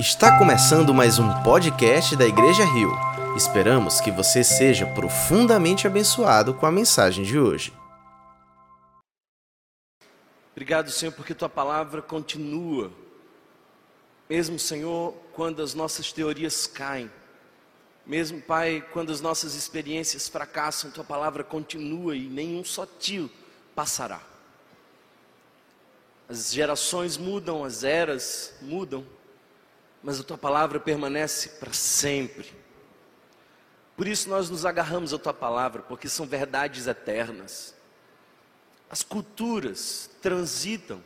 Está começando mais um podcast da Igreja Rio. Esperamos que você seja profundamente abençoado com a mensagem de hoje. Obrigado, Senhor, porque tua palavra continua. Mesmo, Senhor, quando as nossas teorias caem, mesmo, Pai, quando as nossas experiências fracassam, tua palavra continua e nenhum só tio passará. As gerações mudam, as eras mudam, mas a tua palavra permanece para sempre. Por isso nós nos agarramos à tua palavra, porque são verdades eternas. As culturas transitam,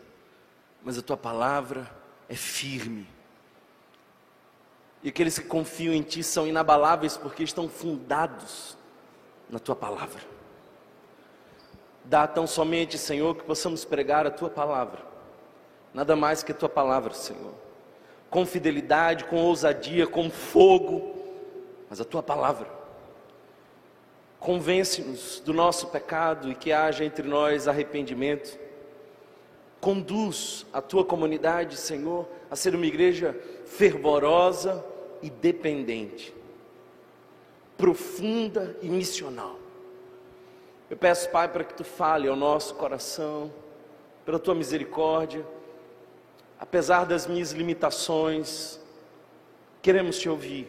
mas a tua palavra é firme. E aqueles que confiam em ti são inabaláveis porque estão fundados na tua palavra. Dá tão somente, Senhor, que possamos pregar a tua palavra nada mais que a tua palavra, Senhor. Com fidelidade, com ousadia, com fogo, mas a tua palavra. Convence-nos do nosso pecado e que haja entre nós arrependimento. Conduz a tua comunidade, Senhor, a ser uma igreja fervorosa e dependente, profunda e missional. Eu peço, Pai, para que tu fale ao nosso coração, pela tua misericórdia apesar das minhas limitações, queremos te ouvir.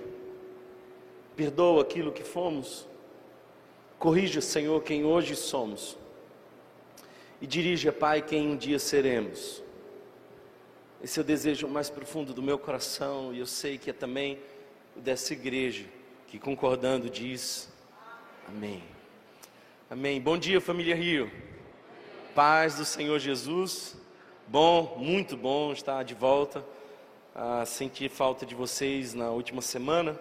Perdoa aquilo que fomos. Corrija, Senhor, quem hoje somos. E dirija, Pai, quem um dia seremos. Esse é o desejo mais profundo do meu coração, e eu sei que é também o dessa igreja, que concordando diz: Amém. Amém. Bom dia, família Rio. Paz do Senhor Jesus. Bom, muito bom estar de volta. Ah, senti falta de vocês na última semana,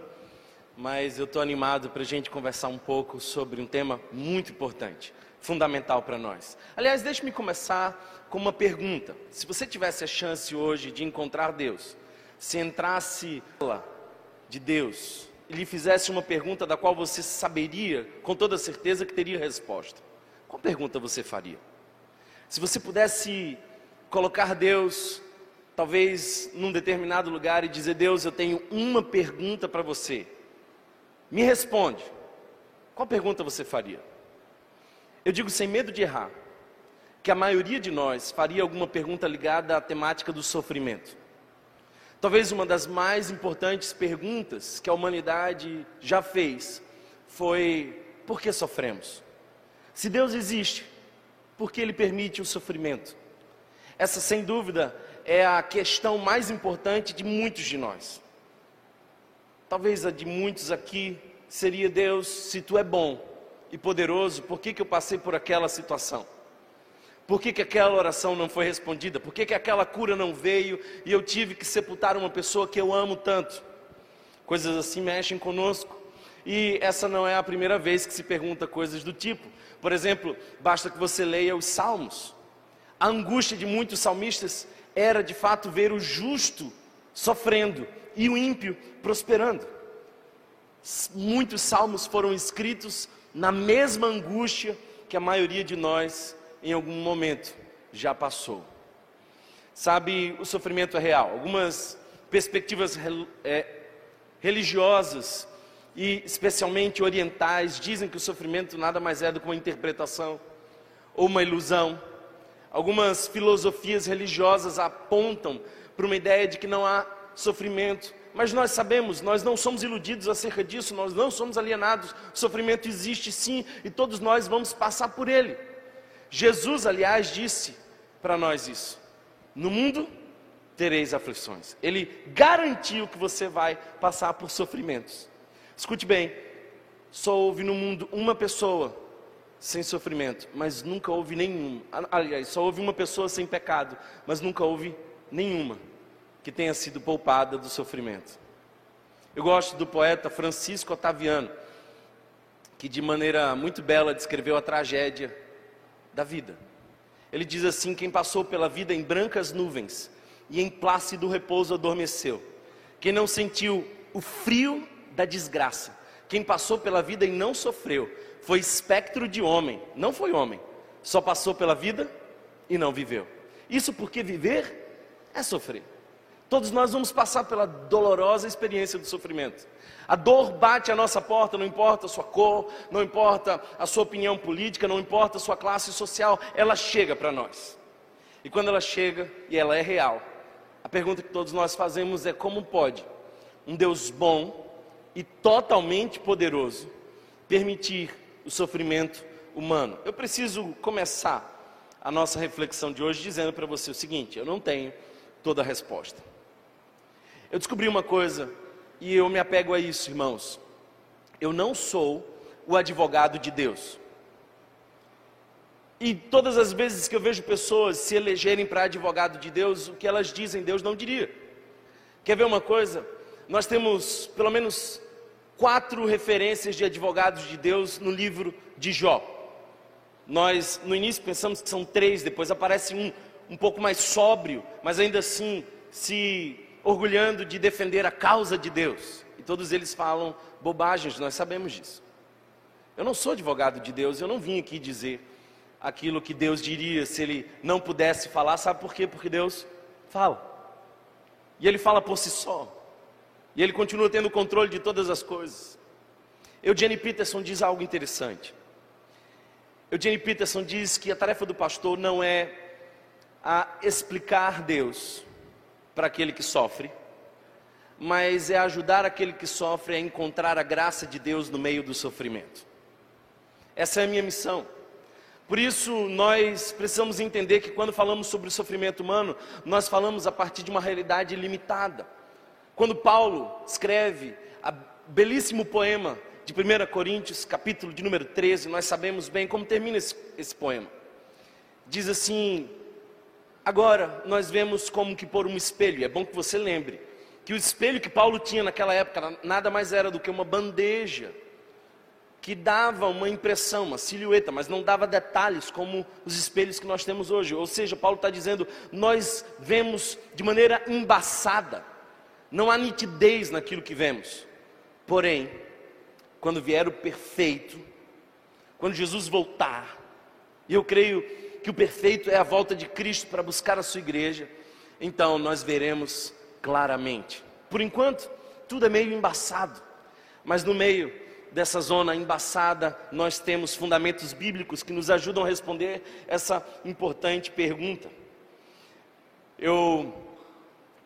mas eu estou animado para a gente conversar um pouco sobre um tema muito importante, fundamental para nós. Aliás, deixe-me começar com uma pergunta. Se você tivesse a chance hoje de encontrar Deus, se entrasse lá de Deus e lhe fizesse uma pergunta da qual você saberia com toda certeza que teria resposta, qual pergunta você faria? Se você pudesse colocar Deus, talvez num determinado lugar, e dizer: Deus, eu tenho uma pergunta para você. Me responde. Qual pergunta você faria? Eu digo sem medo de errar, que a maioria de nós faria alguma pergunta ligada à temática do sofrimento. Talvez uma das mais importantes perguntas que a humanidade já fez foi: por que sofremos? Se Deus existe, por que Ele permite o sofrimento? Essa, sem dúvida, é a questão mais importante de muitos de nós. Talvez a de muitos aqui seria: Deus, se tu é bom e poderoso, por que, que eu passei por aquela situação? Por que, que aquela oração não foi respondida? Por que, que aquela cura não veio e eu tive que sepultar uma pessoa que eu amo tanto? Coisas assim mexem conosco. E essa não é a primeira vez que se pergunta coisas do tipo. Por exemplo, basta que você leia os Salmos. A angústia de muitos salmistas era de fato ver o justo sofrendo e o ímpio prosperando. Muitos salmos foram escritos na mesma angústia que a maioria de nós, em algum momento, já passou. Sabe, o sofrimento é real. Algumas perspectivas é, religiosas e especialmente orientais dizem que o sofrimento nada mais é do que uma interpretação ou uma ilusão Algumas filosofias religiosas apontam para uma ideia de que não há sofrimento, mas nós sabemos, nós não somos iludidos acerca disso, nós não somos alienados. Sofrimento existe sim e todos nós vamos passar por ele. Jesus, aliás, disse para nós isso: No mundo tereis aflições. Ele garantiu que você vai passar por sofrimentos. Escute bem, só houve no mundo uma pessoa sem sofrimento, mas nunca houve nenhum. Aliás, só houve uma pessoa sem pecado, mas nunca houve nenhuma que tenha sido poupada do sofrimento. Eu gosto do poeta Francisco Otaviano, que de maneira muito bela descreveu a tragédia da vida. Ele diz assim: quem passou pela vida em brancas nuvens e em plácido repouso adormeceu. Quem não sentiu o frio da desgraça, quem passou pela vida e não sofreu, foi espectro de homem, não foi homem, só passou pela vida e não viveu. Isso porque viver é sofrer. Todos nós vamos passar pela dolorosa experiência do sofrimento. A dor bate à nossa porta, não importa a sua cor, não importa a sua opinião política, não importa a sua classe social, ela chega para nós. E quando ela chega, e ela é real, a pergunta que todos nós fazemos é: como pode um Deus bom e totalmente poderoso permitir o sofrimento humano? Eu preciso começar a nossa reflexão de hoje dizendo para você o seguinte: eu não tenho toda a resposta. Eu descobri uma coisa e eu me apego a isso, irmãos. Eu não sou o advogado de Deus. E todas as vezes que eu vejo pessoas se elegerem para advogado de Deus, o que elas dizem, Deus não diria. Quer ver uma coisa? Nós temos pelo menos quatro referências de advogados de Deus no livro de Jó. Nós, no início, pensamos que são três, depois aparece um, um pouco mais sóbrio, mas ainda assim se orgulhando de defender a causa de Deus. E todos eles falam bobagens, nós sabemos disso. Eu não sou advogado de Deus, eu não vim aqui dizer aquilo que Deus diria se ele não pudesse falar, sabe por quê? Porque Deus fala. E ele fala por si só. E ele continua tendo controle de todas as coisas. Eugene Peterson diz algo interessante. Eugene Peterson diz que a tarefa do pastor não é a explicar Deus para aquele que sofre, mas é ajudar aquele que sofre a encontrar a graça de Deus no meio do sofrimento. Essa é a minha missão. Por isso, nós precisamos entender que quando falamos sobre o sofrimento humano, nós falamos a partir de uma realidade limitada. Quando Paulo escreve a belíssimo poema de 1 Coríntios, capítulo de número 13, nós sabemos bem como termina esse, esse poema. Diz assim: Agora nós vemos como que por um espelho, é bom que você lembre, que o espelho que Paulo tinha naquela época nada mais era do que uma bandeja que dava uma impressão, uma silhueta, mas não dava detalhes como os espelhos que nós temos hoje. Ou seja, Paulo está dizendo, nós vemos de maneira embaçada, não há nitidez naquilo que vemos. Porém, quando vier o perfeito, quando Jesus voltar, e eu creio que o perfeito é a volta de Cristo para buscar a sua igreja, então nós veremos claramente. Por enquanto, tudo é meio embaçado, mas no meio dessa zona embaçada, nós temos fundamentos bíblicos que nos ajudam a responder essa importante pergunta. Eu,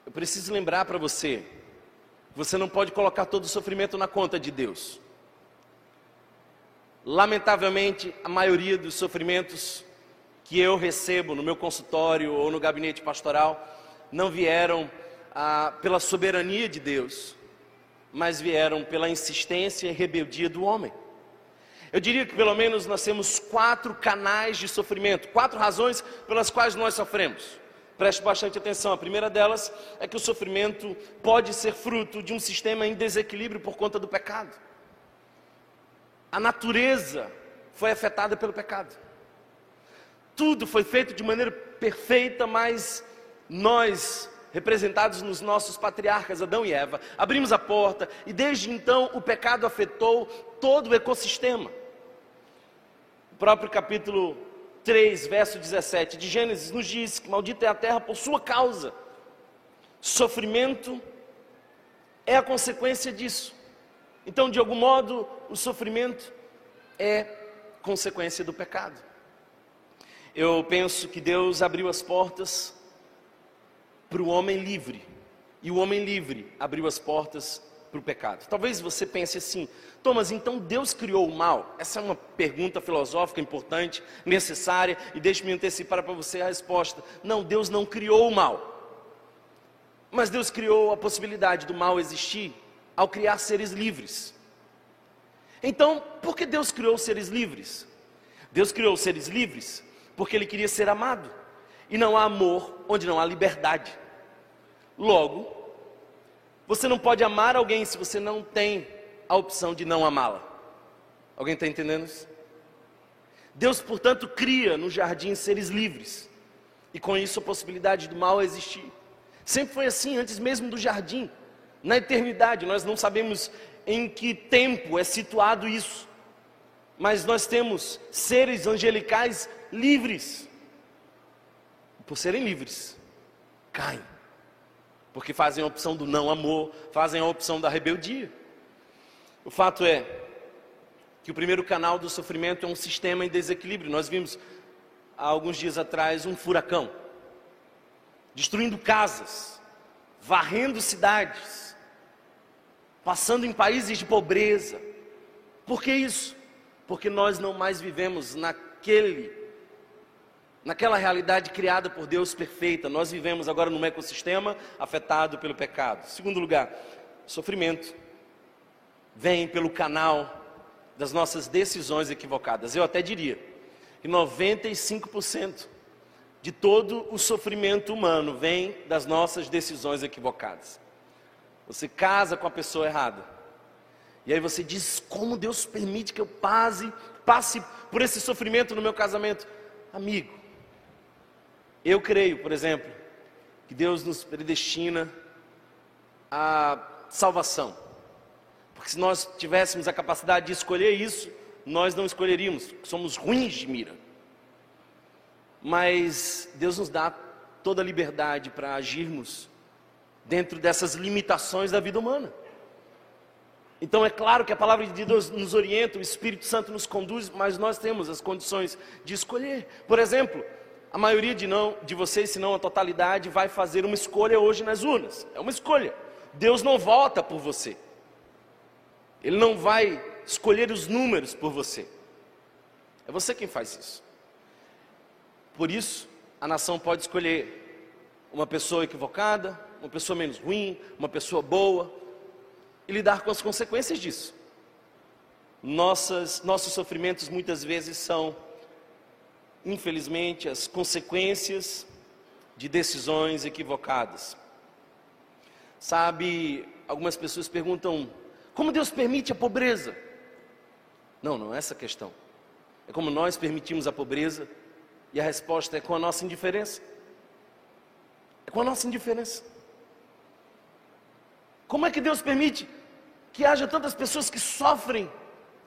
eu preciso lembrar para você, você não pode colocar todo o sofrimento na conta de Deus. Lamentavelmente, a maioria dos sofrimentos que eu recebo no meu consultório ou no gabinete pastoral não vieram ah, pela soberania de Deus, mas vieram pela insistência e rebeldia do homem. Eu diria que pelo menos nós temos quatro canais de sofrimento, quatro razões pelas quais nós sofremos. Preste bastante atenção. A primeira delas é que o sofrimento pode ser fruto de um sistema em desequilíbrio por conta do pecado. A natureza foi afetada pelo pecado. Tudo foi feito de maneira perfeita, mas nós, representados nos nossos patriarcas Adão e Eva, abrimos a porta e desde então o pecado afetou todo o ecossistema. O próprio capítulo 3, verso 17 de Gênesis nos diz que maldita é a terra por sua causa. Sofrimento é a consequência disso. Então, de algum modo, o sofrimento é consequência do pecado. Eu penso que Deus abriu as portas para o homem livre, e o homem livre abriu as portas para o pecado. Talvez você pense assim, Thomas, então Deus criou o mal? Essa é uma pergunta filosófica importante, necessária, e deixe-me antecipar para você a resposta. Não, Deus não criou o mal. Mas Deus criou a possibilidade do mal existir ao criar seres livres. Então, por que Deus criou seres livres? Deus criou seres livres porque Ele queria ser amado. E não há amor onde não há liberdade. Logo, você não pode amar alguém se você não tem a opção de não amá-la. Alguém está entendendo isso? Deus, portanto, cria no jardim seres livres. E com isso a possibilidade do mal existir. Sempre foi assim, antes mesmo do jardim na eternidade. Nós não sabemos em que tempo é situado isso, mas nós temos seres angelicais livres. Por serem livres, caem. Porque fazem a opção do não amor, fazem a opção da rebeldia. O fato é que o primeiro canal do sofrimento é um sistema em desequilíbrio. Nós vimos há alguns dias atrás um furacão destruindo casas, varrendo cidades, passando em países de pobreza. Por que isso? Porque nós não mais vivemos naquele naquela realidade criada por Deus perfeita. Nós vivemos agora num ecossistema afetado pelo pecado. Segundo lugar, sofrimento vem pelo canal das nossas decisões equivocadas. Eu até diria que 95% de todo o sofrimento humano vem das nossas decisões equivocadas. Você casa com a pessoa errada. E aí você diz: "Como Deus permite que eu passe, passe por esse sofrimento no meu casamento?" Amigo, eu creio, por exemplo, que Deus nos predestina à salvação. Porque se nós tivéssemos a capacidade de escolher isso, nós não escolheríamos, somos ruins de mira. Mas Deus nos dá toda a liberdade para agirmos dentro dessas limitações da vida humana. Então é claro que a palavra de Deus nos orienta, o Espírito Santo nos conduz, mas nós temos as condições de escolher. Por exemplo, a maioria de não de vocês, se não a totalidade, vai fazer uma escolha hoje nas urnas. É uma escolha. Deus não vota por você. Ele não vai escolher os números por você. É você quem faz isso. Por isso, a nação pode escolher uma pessoa equivocada, uma pessoa menos ruim, uma pessoa boa, e lidar com as consequências disso. Nossas, nossos sofrimentos muitas vezes são infelizmente, as consequências de decisões equivocadas. Sabe, algumas pessoas perguntam: como Deus permite a pobreza? Não, não é essa a questão. É como nós permitimos a pobreza e a resposta é com a nossa indiferença. É com a nossa indiferença. Como é que Deus permite que haja tantas pessoas que sofrem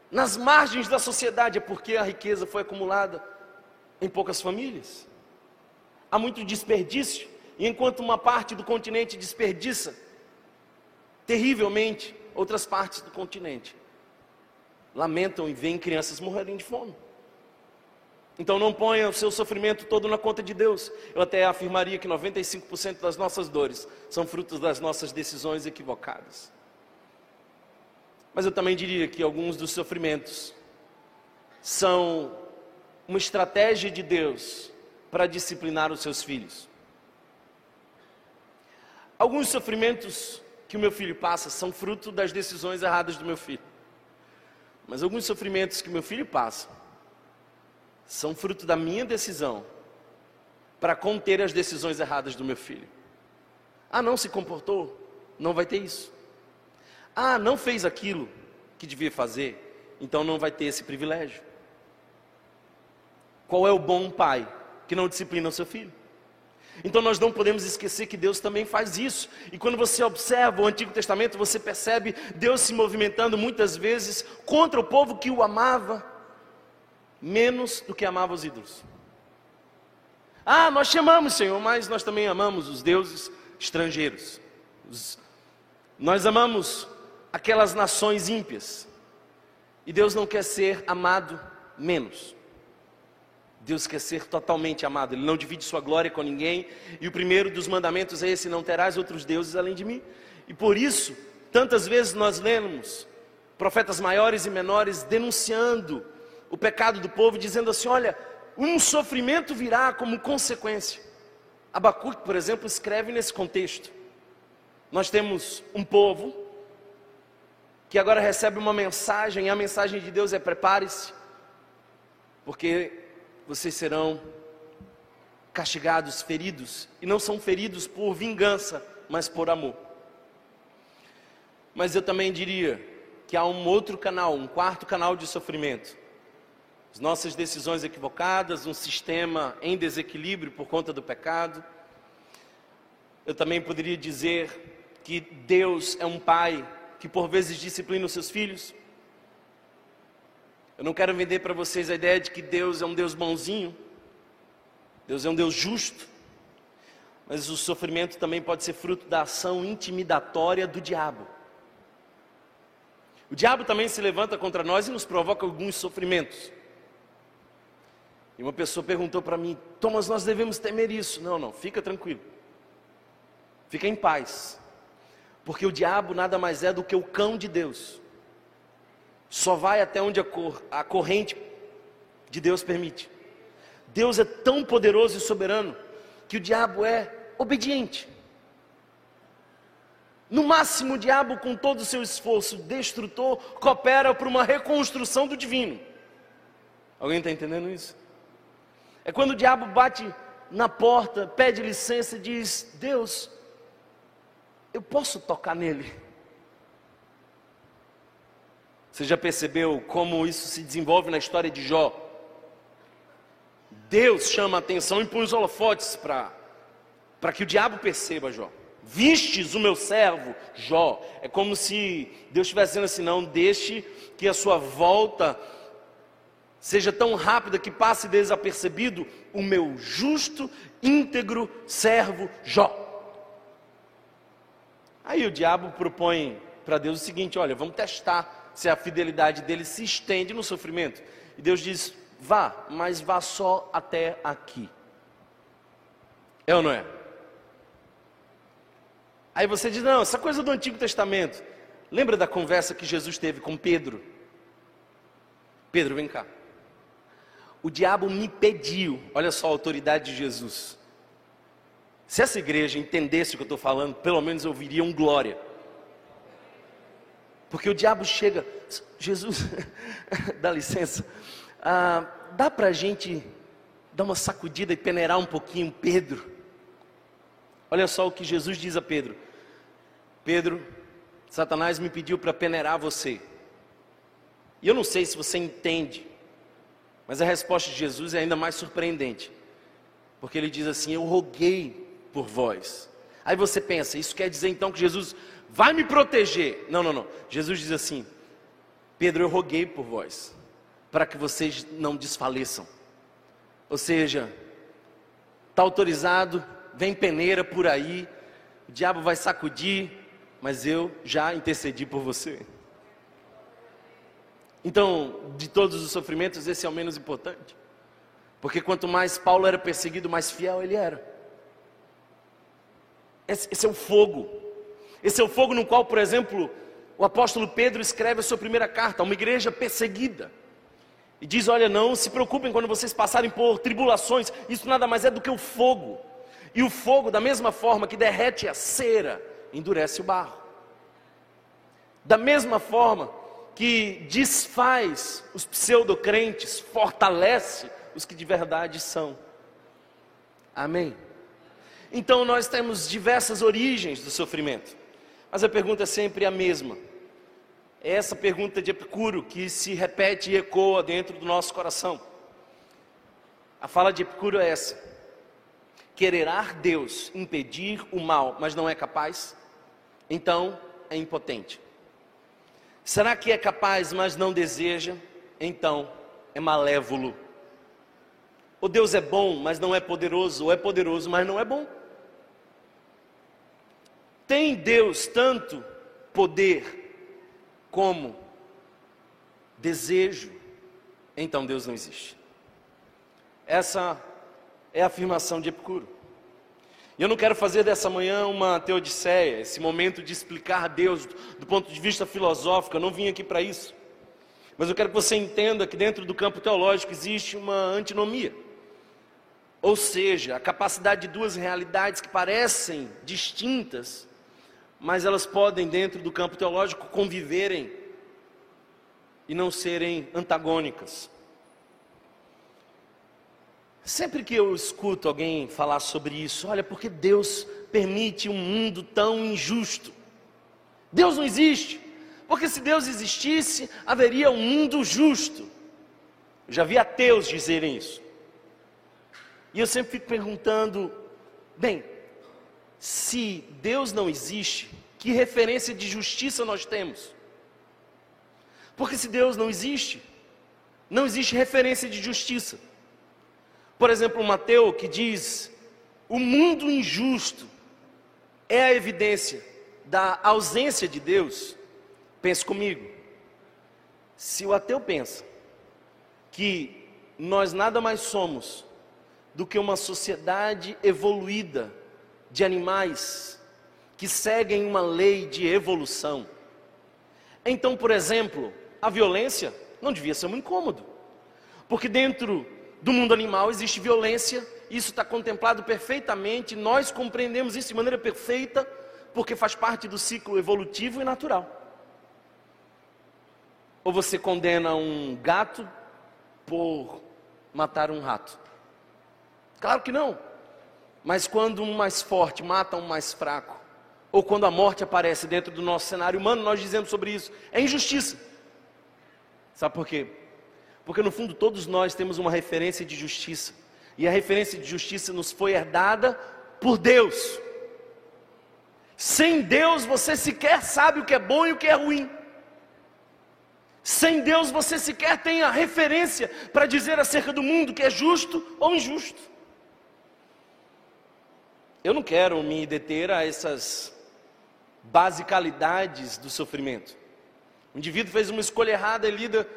nas margens da sociedade? É porque a riqueza foi acumulada em poucas famílias. Há muito desperdício, e enquanto uma parte do continente desperdiça terrivelmente, outras partes do continente lamentam e veem crianças morrerem de fome. Então não ponha o seu sofrimento todo na conta de Deus. Eu até afirmaria que 95% das nossas dores são frutos das nossas decisões equivocadas. Mas eu também diria que alguns dos sofrimentos são uma estratégia de Deus para disciplinar os seus filhos. Alguns sofrimentos que o meu filho passa são fruto das decisões erradas do meu filho. Mas alguns sofrimentos que o meu filho passa são fruto da minha decisão para conter as decisões erradas do meu filho. Ah, não se comportou? Não vai ter isso. Ah, não fez aquilo que devia fazer? Então não vai ter esse privilégio. Qual é o bom pai que não disciplina o seu filho? Então nós não podemos esquecer que Deus também faz isso. E quando você observa o Antigo Testamento, você percebe Deus se movimentando muitas vezes contra o povo que o amava menos do que amava os ídolos. Ah, nós te amamos, Senhor, mas nós também amamos os deuses estrangeiros. Os... Nós amamos aquelas nações ímpias. E Deus não quer ser amado menos. Deus quer ser totalmente amado, Ele não divide sua glória com ninguém, e o primeiro dos mandamentos é esse: não terás outros deuses além de mim. E por isso, tantas vezes nós lemos profetas maiores e menores denunciando o pecado do povo, dizendo assim: olha, um sofrimento virá como consequência. Abacuque, por exemplo, escreve nesse contexto. Nós temos um povo que agora recebe uma mensagem, e a mensagem de Deus é: prepare-se, porque vocês serão castigados, feridos, e não são feridos por vingança, mas por amor. Mas eu também diria que há um outro canal, um quarto canal de sofrimento. As nossas decisões equivocadas, um sistema em desequilíbrio por conta do pecado. Eu também poderia dizer que Deus é um pai que por vezes disciplina os seus filhos, eu não quero vender para vocês a ideia de que Deus é um Deus bonzinho, Deus é um Deus justo, mas o sofrimento também pode ser fruto da ação intimidatória do diabo. O diabo também se levanta contra nós e nos provoca alguns sofrimentos. E uma pessoa perguntou para mim: Thomas, nós devemos temer isso? Não, não, fica tranquilo. Fica em paz. Porque o diabo nada mais é do que o cão de Deus. Só vai até onde a, cor, a corrente de Deus permite. Deus é tão poderoso e soberano que o diabo é obediente. No máximo, o diabo, com todo o seu esforço destrutor, coopera para uma reconstrução do divino. Alguém está entendendo isso? É quando o diabo bate na porta, pede licença e diz: Deus, eu posso tocar nele? Você já percebeu como isso se desenvolve na história de Jó? Deus chama a atenção e põe os holofotes para que o diabo perceba, Jó. Vistes o meu servo, Jó. É como se Deus estivesse dizendo assim: não deixe que a sua volta seja tão rápida que passe desapercebido o meu justo, íntegro servo Jó. Aí o diabo propõe para Deus o seguinte: olha, vamos testar se a fidelidade dele se estende no sofrimento. E Deus diz: vá, mas vá só até aqui. É ou não é? Aí você diz: não, essa coisa do Antigo Testamento. Lembra da conversa que Jesus teve com Pedro? Pedro, vem cá. O diabo me pediu, olha só a autoridade de Jesus. Se essa igreja entendesse o que eu estou falando, pelo menos ouviria um glória. Porque o diabo chega, Jesus, dá licença, ah, dá para a gente dar uma sacudida e peneirar um pouquinho Pedro. Olha só o que Jesus diz a Pedro: Pedro, Satanás me pediu para peneirar você. E eu não sei se você entende, mas a resposta de Jesus é ainda mais surpreendente. Porque ele diz assim: Eu roguei por vós. Aí você pensa, isso quer dizer então que Jesus vai me proteger. Não, não, não. Jesus diz assim: Pedro, eu roguei por vós, para que vocês não desfaleçam. Ou seja, está autorizado vem peneira por aí, o diabo vai sacudir, mas eu já intercedi por você. Então, de todos os sofrimentos, esse é o menos importante. Porque quanto mais Paulo era perseguido, mais fiel ele era. Esse, esse, é o fogo. Esse é o fogo no qual, por exemplo, o apóstolo Pedro escreve a sua primeira carta a uma igreja perseguida. E diz: Olha, não se preocupem quando vocês passarem por tribulações, isso nada mais é do que o fogo e o fogo, da mesma forma que derrete a cera, endurece o barro. Da mesma forma que desfaz os pseudocrentes, fortalece os que de verdade são. Amém? Então nós temos diversas origens do sofrimento, mas a pergunta é sempre a mesma. É essa pergunta de Epicuro que se repete e ecoa dentro do nosso coração. A fala de Epicuro é essa: quererá Deus impedir o mal, mas não é capaz, então é impotente. Será que é capaz, mas não deseja? Então é malévolo. O Deus é bom, mas não é poderoso, ou é poderoso, mas não é bom. Tem Deus tanto poder como desejo, então Deus não existe. Essa é a afirmação de Epicuro. E eu não quero fazer dessa manhã uma teodiceia, esse momento de explicar Deus do ponto de vista filosófico, eu não vim aqui para isso. Mas eu quero que você entenda que dentro do campo teológico existe uma antinomia. Ou seja, a capacidade de duas realidades que parecem distintas, mas elas podem, dentro do campo teológico, conviverem e não serem antagônicas. Sempre que eu escuto alguém falar sobre isso, olha, porque Deus permite um mundo tão injusto. Deus não existe, porque se Deus existisse, haveria um mundo justo. Eu já vi ateus dizerem isso. E eu sempre fico perguntando: bem, se Deus não existe, que referência de justiça nós temos? Porque se Deus não existe, não existe referência de justiça. Por exemplo, Mateus que diz: o mundo injusto é a evidência da ausência de Deus, pense comigo. Se o ateu pensa que nós nada mais somos do que uma sociedade evoluída de animais que seguem uma lei de evolução, então, por exemplo, a violência não devia ser um incômodo, porque dentro do mundo animal existe violência isso está contemplado perfeitamente, nós compreendemos isso de maneira perfeita, porque faz parte do ciclo evolutivo e natural. Ou você condena um gato por matar um rato? Claro que não. Mas quando um mais forte mata um mais fraco, ou quando a morte aparece dentro do nosso cenário humano, nós dizemos sobre isso, é injustiça. Sabe por quê? Porque no fundo todos nós temos uma referência de justiça. E a referência de justiça nos foi herdada por Deus. Sem Deus você sequer sabe o que é bom e o que é ruim. Sem Deus você sequer tem a referência para dizer acerca do mundo que é justo ou injusto. Eu não quero me deter a essas basicalidades do sofrimento. O indivíduo fez uma escolha errada e lida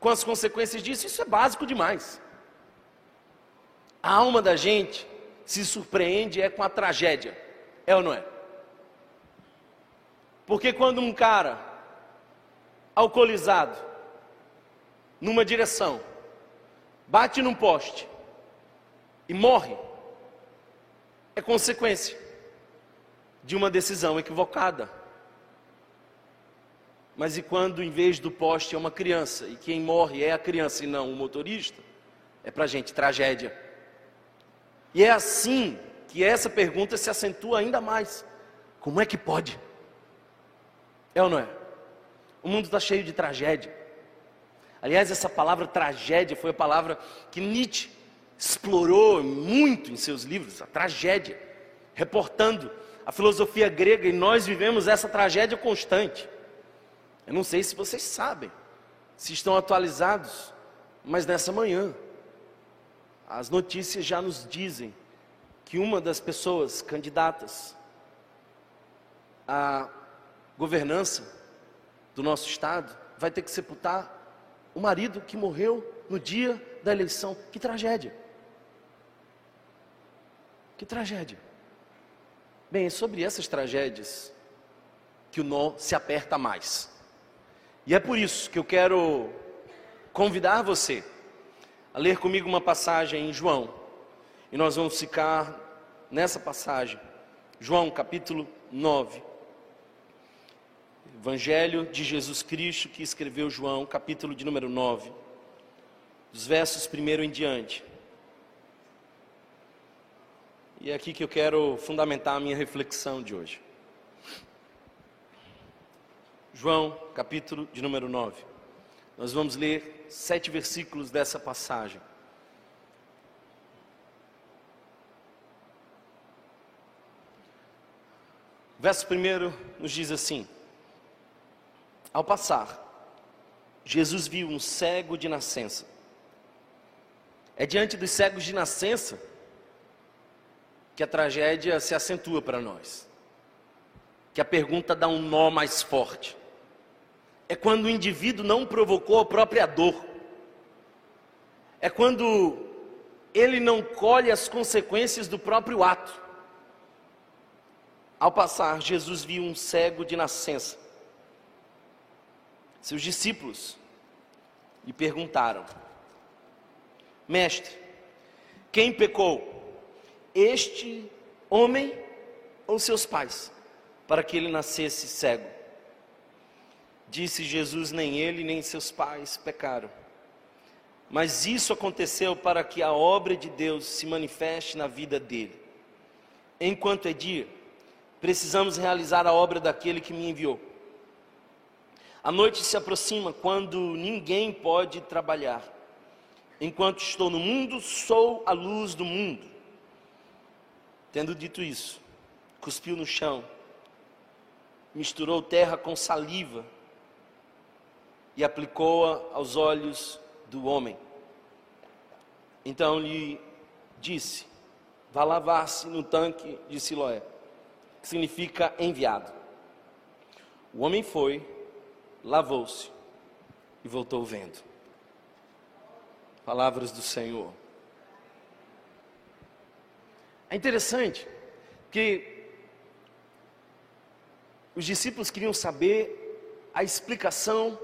com as consequências disso, isso é básico demais. A alma da gente se surpreende é com a tragédia, é ou não é? Porque quando um cara alcoolizado numa direção bate num poste e morre, é consequência de uma decisão equivocada. Mas e quando em vez do poste é uma criança e quem morre é a criança e não o motorista? É para gente tragédia. E é assim que essa pergunta se acentua ainda mais: como é que pode? É ou não é? O mundo está cheio de tragédia. Aliás, essa palavra tragédia foi a palavra que Nietzsche explorou muito em seus livros, a tragédia, reportando a filosofia grega e nós vivemos essa tragédia constante. Eu não sei se vocês sabem, se estão atualizados, mas nessa manhã as notícias já nos dizem que uma das pessoas candidatas à governança do nosso estado vai ter que sepultar o marido que morreu no dia da eleição. Que tragédia! Que tragédia! Bem, é sobre essas tragédias que o nó se aperta mais. E é por isso que eu quero convidar você a ler comigo uma passagem em João. E nós vamos ficar nessa passagem. João capítulo 9. Evangelho de Jesus Cristo que escreveu João, capítulo de número 9. Dos versos primeiro em diante. E é aqui que eu quero fundamentar a minha reflexão de hoje. João, capítulo de número 9. Nós vamos ler sete versículos dessa passagem. Verso primeiro nos diz assim: Ao passar, Jesus viu um cego de nascença. É diante dos cegos de nascença que a tragédia se acentua para nós, que a pergunta dá um nó mais forte é quando o indivíduo não provocou a própria dor. É quando ele não colhe as consequências do próprio ato. Ao passar, Jesus viu um cego de nascença. Seus discípulos lhe perguntaram: Mestre, quem pecou? Este homem ou seus pais, para que ele nascesse cego? Disse Jesus: Nem ele nem seus pais pecaram. Mas isso aconteceu para que a obra de Deus se manifeste na vida dele. Enquanto é dia, precisamos realizar a obra daquele que me enviou. A noite se aproxima quando ninguém pode trabalhar. Enquanto estou no mundo, sou a luz do mundo. Tendo dito isso, cuspiu no chão, misturou terra com saliva e aplicou-a aos olhos do homem. Então lhe disse: vá lavar-se no tanque de Siloé, que significa enviado. O homem foi, lavou-se e voltou vendo. Palavras do Senhor. É interessante que os discípulos queriam saber a explicação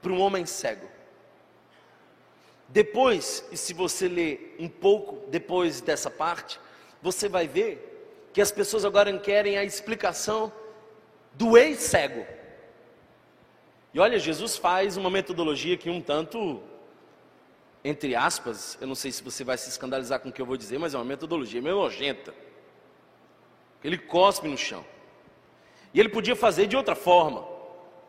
para um homem cego. Depois, e se você ler um pouco depois dessa parte, você vai ver que as pessoas agora querem a explicação do ex-cego. E olha, Jesus faz uma metodologia que um tanto, entre aspas, eu não sei se você vai se escandalizar com o que eu vou dizer, mas é uma metodologia meio nojenta. Ele cospe no chão. E ele podia fazer de outra forma,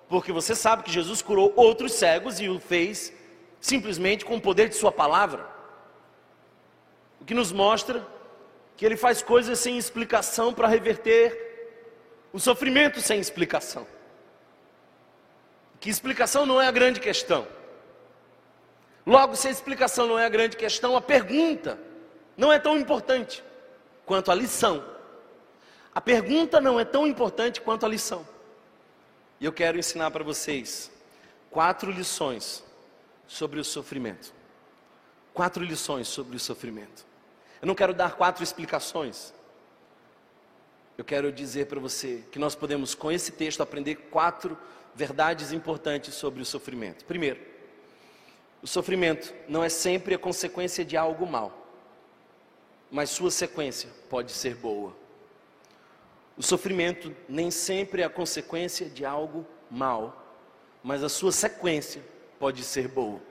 porque você sabe que Jesus curou outros cegos e o fez simplesmente com o poder de Sua palavra. O que nos mostra que Ele faz coisas sem explicação para reverter o sofrimento sem explicação. Que explicação não é a grande questão. Logo, se a explicação não é a grande questão, a pergunta não é tão importante quanto a lição. A pergunta não é tão importante quanto a lição. E eu quero ensinar para vocês quatro lições sobre o sofrimento. Quatro lições sobre o sofrimento. Eu não quero dar quatro explicações. Eu quero dizer para você que nós podemos, com esse texto, aprender quatro verdades importantes sobre o sofrimento. Primeiro, o sofrimento não é sempre a consequência de algo mal, mas sua sequência pode ser boa. O sofrimento nem sempre é a consequência de algo mal, mas a sua sequência pode ser boa.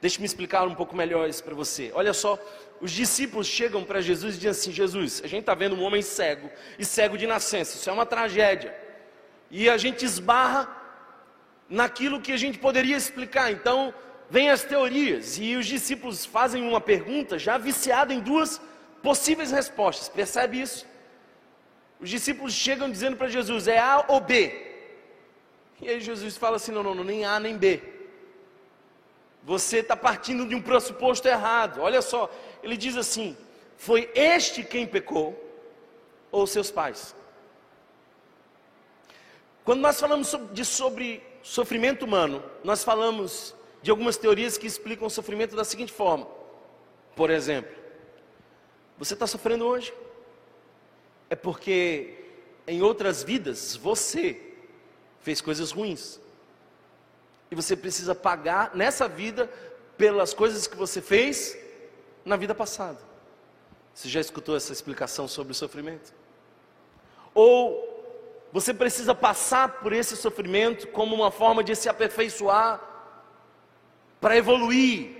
Deixe-me explicar um pouco melhor isso para você. Olha só, os discípulos chegam para Jesus e dizem assim: Jesus, a gente está vendo um homem cego e cego de nascença, isso é uma tragédia. E a gente esbarra naquilo que a gente poderia explicar. Então, vem as teorias e os discípulos fazem uma pergunta já viciada em duas possíveis respostas. Percebe isso? Os discípulos chegam dizendo para Jesus: é A ou B? E aí Jesus fala assim: não, não, não nem A nem B. Você está partindo de um pressuposto errado. Olha só, ele diz assim: foi este quem pecou, ou seus pais? Quando nós falamos de sobre sofrimento humano, nós falamos de algumas teorias que explicam o sofrimento da seguinte forma: por exemplo, você está sofrendo hoje, é porque em outras vidas você fez coisas ruins. E você precisa pagar nessa vida pelas coisas que você fez na vida passada. Você já escutou essa explicação sobre o sofrimento? Ou você precisa passar por esse sofrimento como uma forma de se aperfeiçoar para evoluir.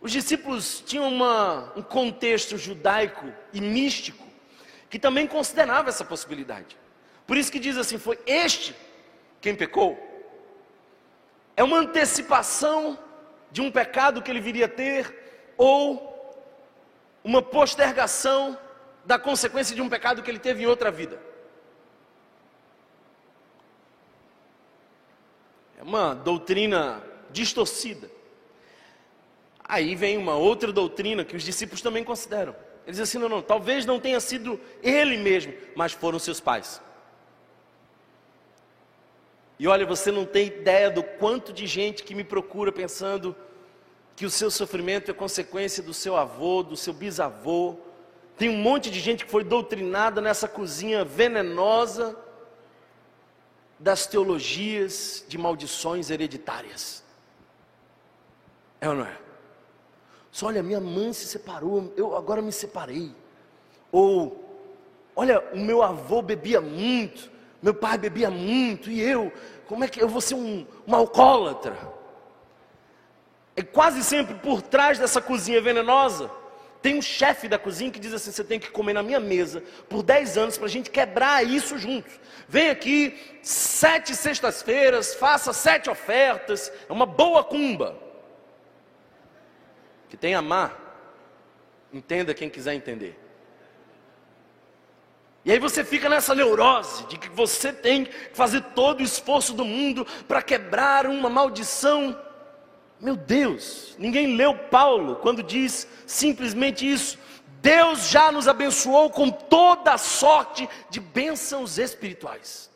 Os discípulos tinham uma, um contexto judaico e místico que também considerava essa possibilidade. Por isso que diz assim: foi este quem pecou é uma antecipação de um pecado que ele viria a ter, ou uma postergação da consequência de um pecado que ele teve em outra vida. Uma doutrina distorcida. Aí vem uma outra doutrina que os discípulos também consideram. Eles dizem assim: não, não, talvez não tenha sido ele mesmo, mas foram seus pais. E olha, você não tem ideia do quanto de gente que me procura pensando que o seu sofrimento é consequência do seu avô, do seu bisavô. Tem um monte de gente que foi doutrinada nessa cozinha venenosa das teologias de maldições hereditárias. É ou não é? Só olha, minha mãe se separou, eu agora me separei. Ou, olha, o meu avô bebia muito, meu pai bebia muito e eu, como é que eu vou ser um, um alcoólatra? E quase sempre por trás dessa cozinha venenosa, tem um chefe da cozinha que diz assim: você tem que comer na minha mesa por 10 anos para a gente quebrar isso juntos. Vem aqui sete sextas-feiras, faça sete ofertas, é uma boa cumba. Que tem amar. Entenda quem quiser entender. E aí você fica nessa neurose de que você tem que fazer todo o esforço do mundo para quebrar uma maldição Meu Deus, ninguém leu Paulo quando diz simplesmente isso. Deus já nos abençoou com toda sorte de bênçãos espirituais.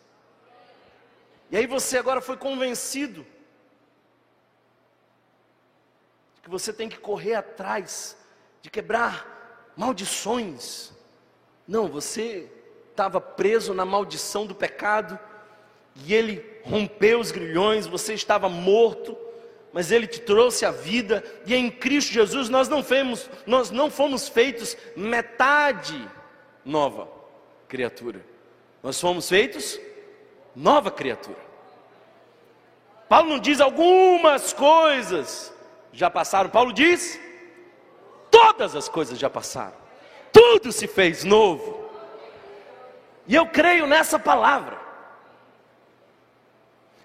E aí você agora foi convencido de que você tem que correr atrás de quebrar maldições. Não, você estava preso na maldição do pecado e ele rompeu os grilhões, você estava morto, mas ele te trouxe a vida e em Cristo Jesus nós não fomos, nós não fomos feitos metade nova criatura. Nós fomos feitos nova criatura. Paulo não diz algumas coisas já passaram, Paulo diz todas as coisas já passaram. Tudo se fez novo. E eu creio nessa palavra.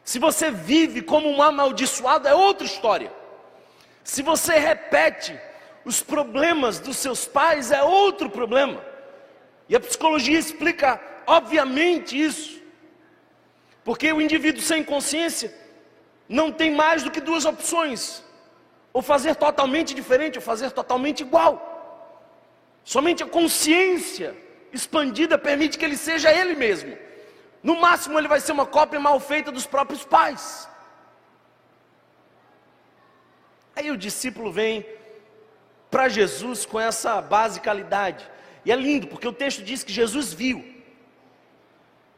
Se você vive como um amaldiçoado, é outra história. Se você repete os problemas dos seus pais, é outro problema. E a psicologia explica, obviamente, isso. Porque o indivíduo sem consciência não tem mais do que duas opções: ou fazer totalmente diferente, ou fazer totalmente igual. Somente a consciência expandida permite que ele seja ele mesmo. No máximo, ele vai ser uma cópia mal feita dos próprios pais. Aí o discípulo vem para Jesus com essa basicalidade. E é lindo, porque o texto diz que Jesus viu.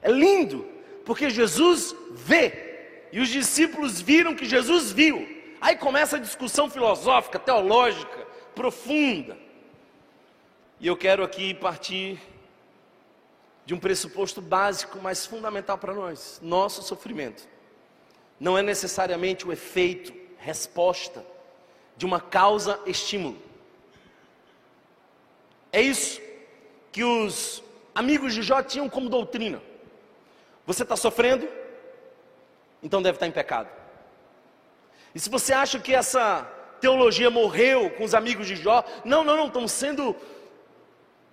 É lindo, porque Jesus vê. E os discípulos viram que Jesus viu. Aí começa a discussão filosófica, teológica, profunda. E eu quero aqui partir de um pressuposto básico, mas fundamental para nós: nosso sofrimento não é necessariamente o efeito, resposta de uma causa-estímulo. É isso que os amigos de Jó tinham como doutrina. Você está sofrendo? Então deve estar em pecado. E se você acha que essa teologia morreu com os amigos de Jó, não, não, não, estão sendo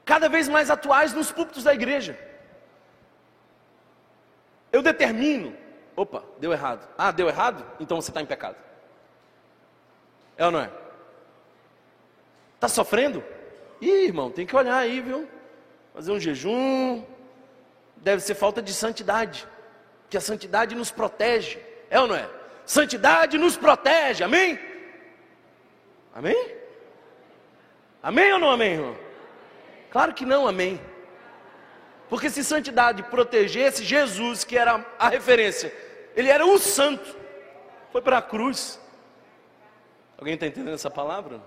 cada vez mais atuais nos púlpitos da igreja. Eu determino, opa, deu errado. Ah, deu errado? Então você está em pecado. É ou não é? Está sofrendo? Ih, irmão, tem que olhar aí, viu? Fazer um jejum. Deve ser falta de santidade. Que a santidade nos protege. É ou não é? Santidade nos protege, amém? Amém? Amém ou não amém, irmão? Claro que não, amém. Porque se santidade protegesse Jesus, que era a referência, ele era o santo, foi para a cruz. Alguém está entendendo essa palavra?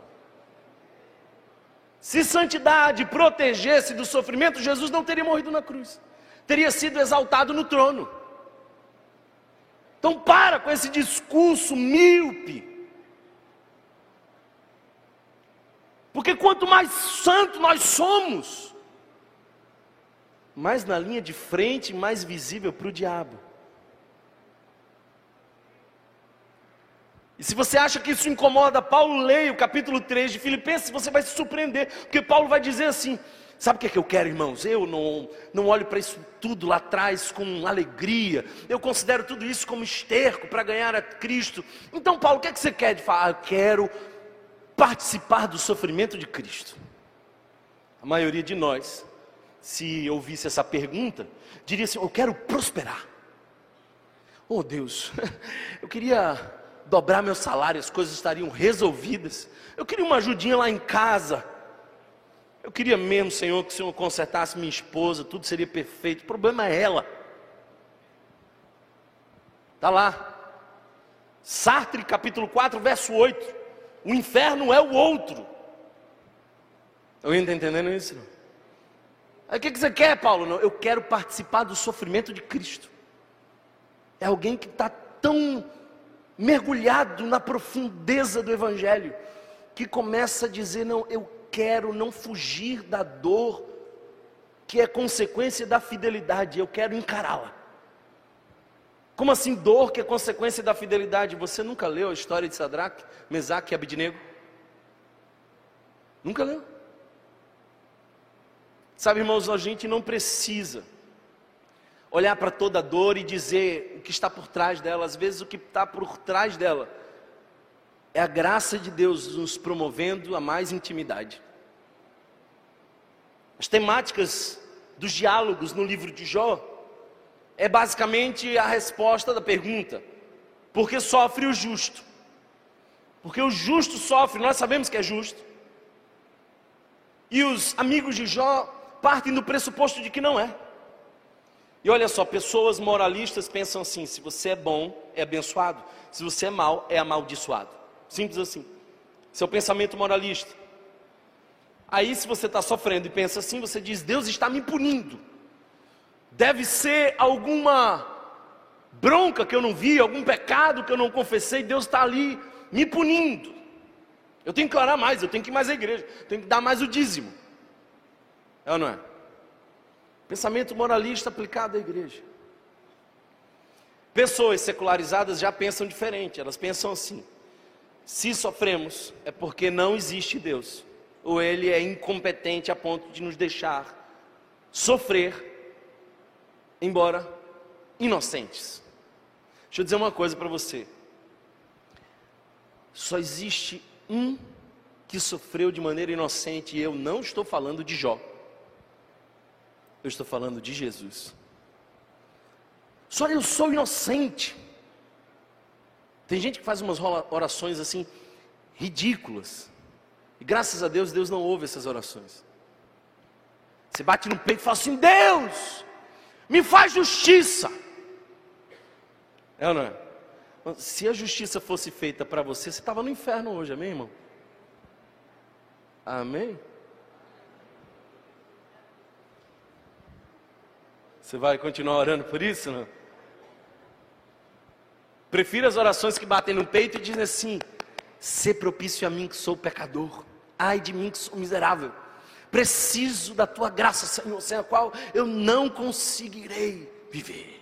Se santidade protegesse do sofrimento, Jesus não teria morrido na cruz, teria sido exaltado no trono. Então, para com esse discurso míope. Porque quanto mais santo nós somos, mais na linha de frente, mais visível para o diabo. E se você acha que isso incomoda, Paulo leia o capítulo 3 de Filipenses, você vai se surpreender, porque Paulo vai dizer assim: Sabe o que, é que eu quero, irmãos? Eu não, não olho para isso tudo lá atrás com alegria, eu considero tudo isso como esterco para ganhar a Cristo. Então, Paulo, o que, é que você quer de falar? Ah, eu quero participar do sofrimento de Cristo. A maioria de nós, se ouvisse essa pergunta, diria assim: Eu quero prosperar. Oh Deus, eu queria dobrar meu salário, as coisas estariam resolvidas. Eu queria uma ajudinha lá em casa. Eu queria mesmo, Senhor, que o Senhor consertasse minha esposa, tudo seria perfeito. O problema é ela. Está lá. Sartre, capítulo 4, verso 8. O inferno é o outro. Alguém está entendendo isso? Aí o que, que você quer, Paulo? Não, eu quero participar do sofrimento de Cristo. É alguém que está tão mergulhado na profundeza do Evangelho, que começa a dizer: não, eu quero não fugir da dor, que é consequência da fidelidade, eu quero encará-la. Como assim dor que é consequência da fidelidade? Você nunca leu a história de Sadraque, Mesaque e Abidnego? Nunca leu? Sabe, irmãos, a gente não precisa olhar para toda dor e dizer o que está por trás dela. Às vezes o que está por trás dela é a graça de Deus nos promovendo a mais intimidade. As temáticas dos diálogos no livro de Jó é basicamente a resposta da pergunta: por que sofre o justo? Porque o justo sofre, nós sabemos que é justo. E os amigos de Jó partem do pressuposto de que não é. E olha só, pessoas moralistas pensam assim: se você é bom, é abençoado, se você é mal, é amaldiçoado. Simples assim. Seu pensamento moralista. Aí, se você está sofrendo e pensa assim, você diz: Deus está me punindo. Deve ser alguma bronca que eu não vi, algum pecado que eu não confessei, Deus está ali me punindo. Eu tenho que orar mais, eu tenho que ir mais à igreja, tenho que dar mais o dízimo. É ou não é? Pensamento moralista aplicado à igreja. Pessoas secularizadas já pensam diferente, elas pensam assim: se sofremos é porque não existe Deus ou ele é incompetente a ponto de nos deixar sofrer, embora inocentes. Deixa eu dizer uma coisa para você. Só existe um que sofreu de maneira inocente, e eu não estou falando de Jó. Eu estou falando de Jesus. Só eu sou inocente. Tem gente que faz umas orações assim ridículas. E graças a Deus, Deus não ouve essas orações. Você bate no peito e fala assim: Deus, me faz justiça. É ou não é? Se a justiça fosse feita para você, você estava no inferno hoje, amém, irmão? Amém? Você vai continuar orando por isso, não? Prefiro as orações que batem no peito e dizem assim: Ser propício a mim que sou pecador. Ai de mim que sou miserável. Preciso da tua graça, Senhor, sem a qual eu não conseguirei viver.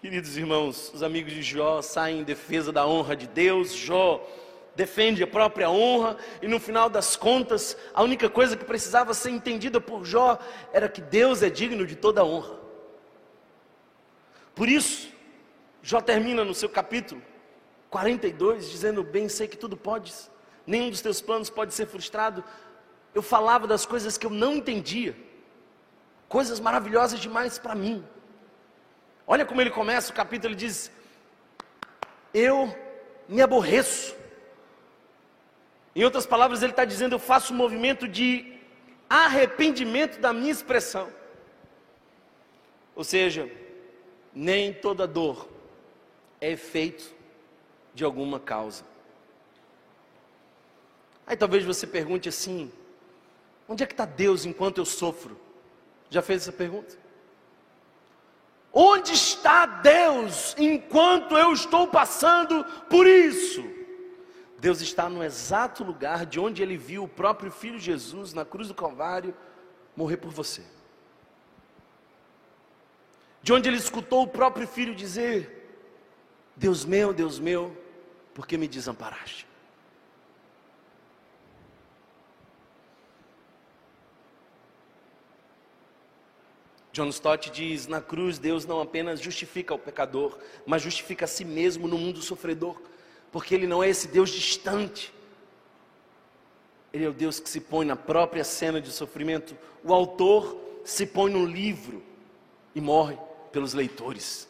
Queridos irmãos, os amigos de Jó saem em defesa da honra de Deus. Jó defende a própria honra, e no final das contas, a única coisa que precisava ser entendida por Jó era que Deus é digno de toda honra. Por isso, Jó termina no seu capítulo 42 dizendo: Bem, sei que tudo podes, nenhum dos teus planos pode ser frustrado. Eu falava das coisas que eu não entendia, coisas maravilhosas demais para mim. Olha como ele começa o capítulo: ele diz: Eu me aborreço. Em outras palavras, ele está dizendo: Eu faço um movimento de arrependimento da minha expressão. Ou seja, nem toda dor é efeito de alguma causa. Aí talvez você pergunte assim: onde é que está Deus enquanto eu sofro? Já fez essa pergunta? Onde está Deus enquanto eu estou passando por isso? Deus está no exato lugar de onde ele viu o próprio filho Jesus na cruz do Calvário morrer por você. De onde ele escutou o próprio filho dizer: Deus meu, Deus meu, por que me desamparaste? John Stott diz: na cruz, Deus não apenas justifica o pecador, mas justifica a si mesmo no mundo sofredor, porque Ele não é esse Deus distante, Ele é o Deus que se põe na própria cena de sofrimento. O autor se põe no livro e morre pelos leitores.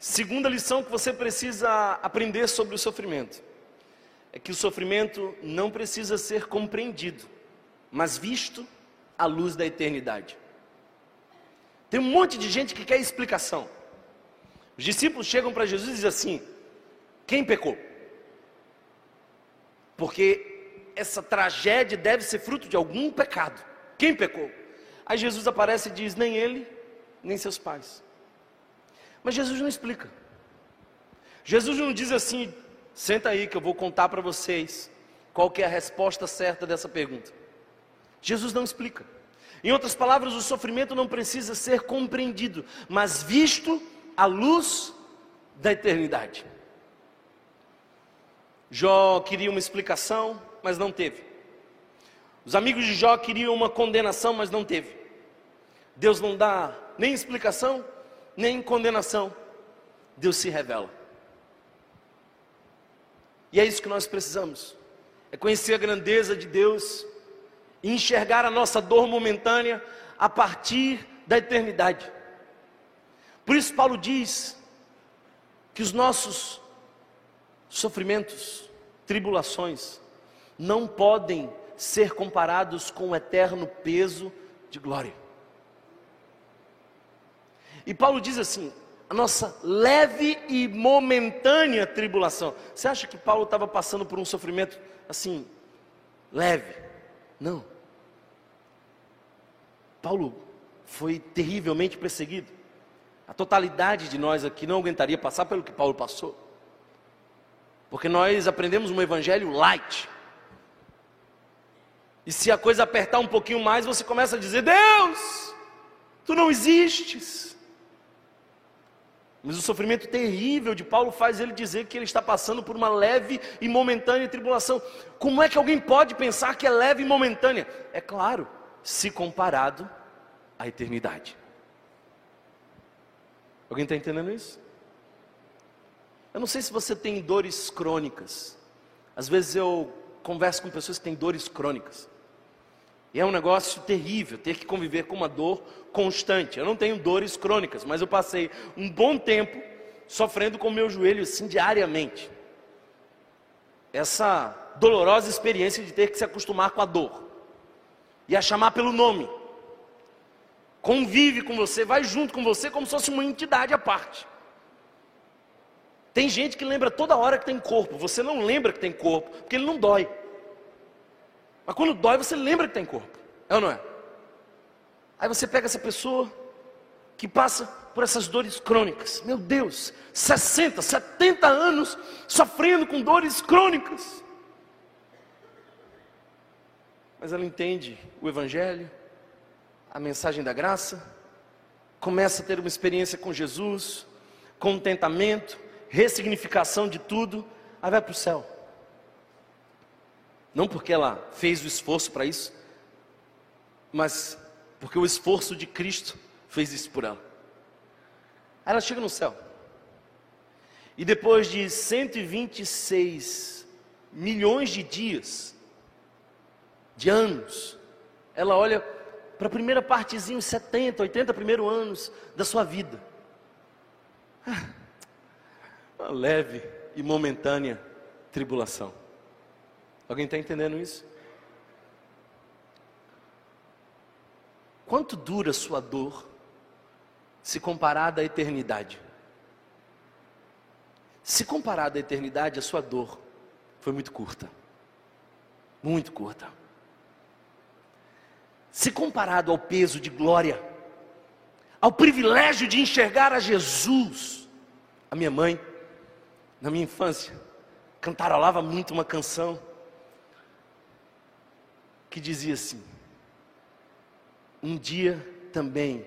Segunda lição que você precisa aprender sobre o sofrimento é que o sofrimento não precisa ser compreendido, mas visto à luz da eternidade. Tem um monte de gente que quer explicação. Os discípulos chegam para Jesus e dizem assim: quem pecou? Porque essa tragédia deve ser fruto de algum pecado. Quem pecou? Aí Jesus aparece e diz: nem ele, nem seus pais. Mas Jesus não explica. Jesus não diz assim: senta aí que eu vou contar para vocês qual que é a resposta certa dessa pergunta. Jesus não explica. Em outras palavras, o sofrimento não precisa ser compreendido, mas visto à luz da eternidade. Jó queria uma explicação, mas não teve. Os amigos de Jó queriam uma condenação, mas não teve. Deus não dá nem explicação, nem condenação. Deus se revela. E é isso que nós precisamos. É conhecer a grandeza de Deus e enxergar a nossa dor momentânea a partir da eternidade. Por isso Paulo diz que os nossos sofrimentos, tribulações, não podem ser comparados com o eterno peso de glória. E Paulo diz assim: a nossa leve e momentânea tribulação. Você acha que Paulo estava passando por um sofrimento assim, leve? Não. Paulo foi terrivelmente perseguido. A totalidade de nós aqui não aguentaria passar pelo que Paulo passou. Porque nós aprendemos um evangelho light. E se a coisa apertar um pouquinho mais, você começa a dizer: Deus, tu não existes. Mas o sofrimento terrível de Paulo faz ele dizer que ele está passando por uma leve e momentânea tribulação. Como é que alguém pode pensar que é leve e momentânea? É claro, se comparado à eternidade. Alguém está entendendo isso? Eu não sei se você tem dores crônicas. Às vezes eu converso com pessoas que têm dores crônicas. E é um negócio terrível ter que conviver com uma dor constante. Eu não tenho dores crônicas, mas eu passei um bom tempo sofrendo com o meu joelho assim diariamente. Essa dolorosa experiência de ter que se acostumar com a dor e a chamar pelo nome. Convive com você, vai junto com você como se fosse uma entidade à parte. Tem gente que lembra toda hora que tem corpo, você não lembra que tem corpo, porque ele não dói. Mas quando dói, você lembra que tem corpo. É ou não é? Aí você pega essa pessoa que passa por essas dores crônicas. Meu Deus, 60, 70 anos sofrendo com dores crônicas. Mas ela entende o Evangelho, a mensagem da graça, começa a ter uma experiência com Jesus, contentamento, ressignificação de tudo, aí vai para o céu. Não porque ela fez o esforço para isso, mas porque o esforço de Cristo fez isso por ela. Aí ela chega no céu. E depois de 126 milhões de dias, de anos, ela olha para a primeira partezinha, os 70, 80 primeiros anos da sua vida. Ah, uma leve e momentânea tribulação. Alguém está entendendo isso? Quanto dura sua dor se comparada à eternidade? Se comparada à eternidade, a sua dor foi muito curta. Muito curta. Se comparado ao peso de glória, ao privilégio de enxergar a Jesus, a minha mãe, na minha infância, cantarolava muito uma canção que dizia assim: Um dia também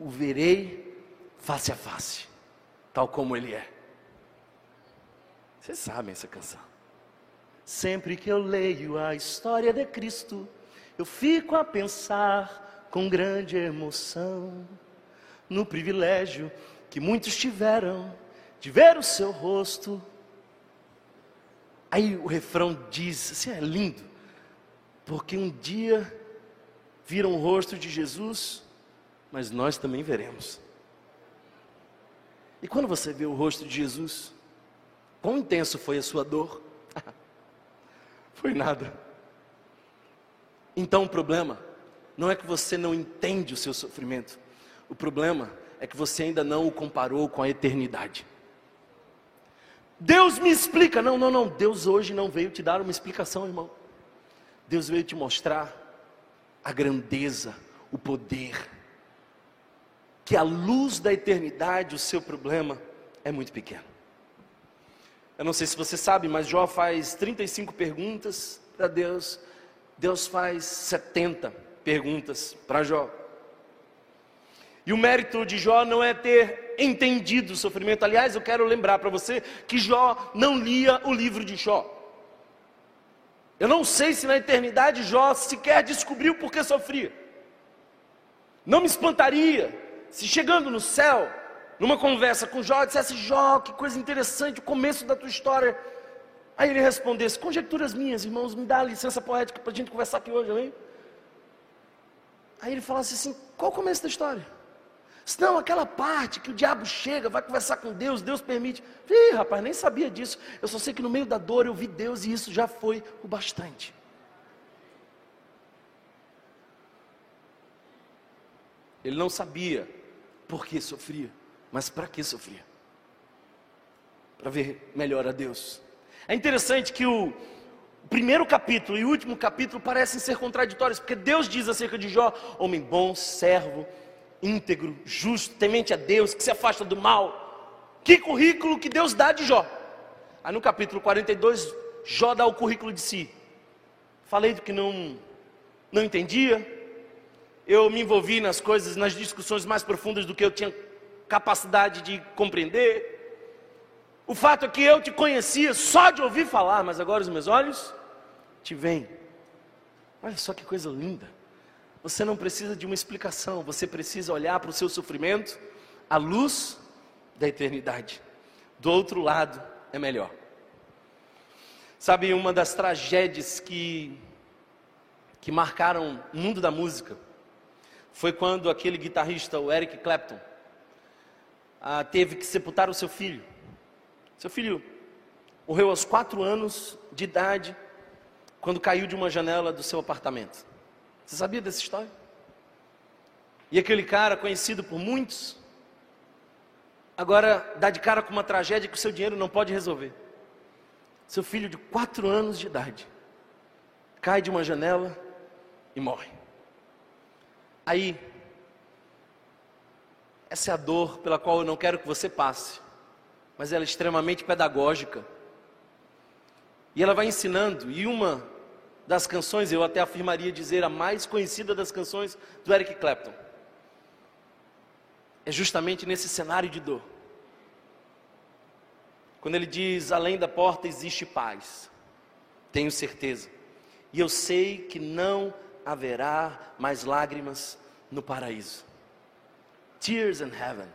o verei face a face, tal como ele é. Vocês sabem essa canção. Sempre que eu leio a história de Cristo, eu fico a pensar com grande emoção no privilégio que muitos tiveram de ver o seu rosto. Aí o refrão diz, assim, é lindo porque um dia viram o rosto de Jesus, mas nós também veremos. E quando você vê o rosto de Jesus, quão intenso foi a sua dor? foi nada. Então o problema não é que você não entende o seu sofrimento, o problema é que você ainda não o comparou com a eternidade. Deus me explica, não, não, não, Deus hoje não veio te dar uma explicação, irmão. Deus veio te mostrar a grandeza, o poder, que a luz da eternidade, o seu problema é muito pequeno. Eu não sei se você sabe, mas Jó faz 35 perguntas para Deus, Deus faz 70 perguntas para Jó. E o mérito de Jó não é ter entendido o sofrimento. Aliás, eu quero lembrar para você que Jó não lia o livro de Jó. Eu não sei se na eternidade Jó sequer descobriu por que sofria. Não me espantaria se chegando no céu, numa conversa com Jó, dissesse: Jó, que coisa interessante, o começo da tua história. Aí ele respondesse: Conjecturas minhas, irmãos, me dá licença poética para a gente conversar aqui hoje, amém? Aí ele falasse assim: Qual o começo da história? Não, aquela parte que o diabo chega, vai conversar com Deus, Deus permite. Ih, rapaz, nem sabia disso. Eu só sei que no meio da dor eu vi Deus e isso já foi o bastante. Ele não sabia por que sofria, mas para que sofria? Para ver melhor a Deus. É interessante que o primeiro capítulo e o último capítulo parecem ser contraditórios, porque Deus diz acerca de Jó: homem bom, servo, íntegro, justo, temente a Deus, que se afasta do mal. Que currículo que Deus dá de Jó. Aí no capítulo 42, Jó dá o currículo de si. Falei do que não, não entendia, eu me envolvi nas coisas, nas discussões mais profundas do que eu tinha capacidade de compreender. O fato é que eu te conhecia só de ouvir falar, mas agora os meus olhos te veem. Olha só que coisa linda. Você não precisa de uma explicação, você precisa olhar para o seu sofrimento à luz da eternidade. Do outro lado é melhor. Sabe, uma das tragédias que, que marcaram o mundo da música foi quando aquele guitarrista, o Eric Clapton, ah, teve que sepultar o seu filho. Seu filho morreu aos quatro anos de idade, quando caiu de uma janela do seu apartamento. Você sabia dessa história? E aquele cara, conhecido por muitos, agora dá de cara com uma tragédia que o seu dinheiro não pode resolver. Seu filho de quatro anos de idade cai de uma janela e morre. Aí, essa é a dor pela qual eu não quero que você passe, mas ela é extremamente pedagógica. E ela vai ensinando, e uma das canções, eu até afirmaria dizer a mais conhecida das canções do Eric Clapton. É justamente nesse cenário de dor. Quando ele diz: Além da porta existe paz, tenho certeza, e eu sei que não haverá mais lágrimas no paraíso. Tears in heaven.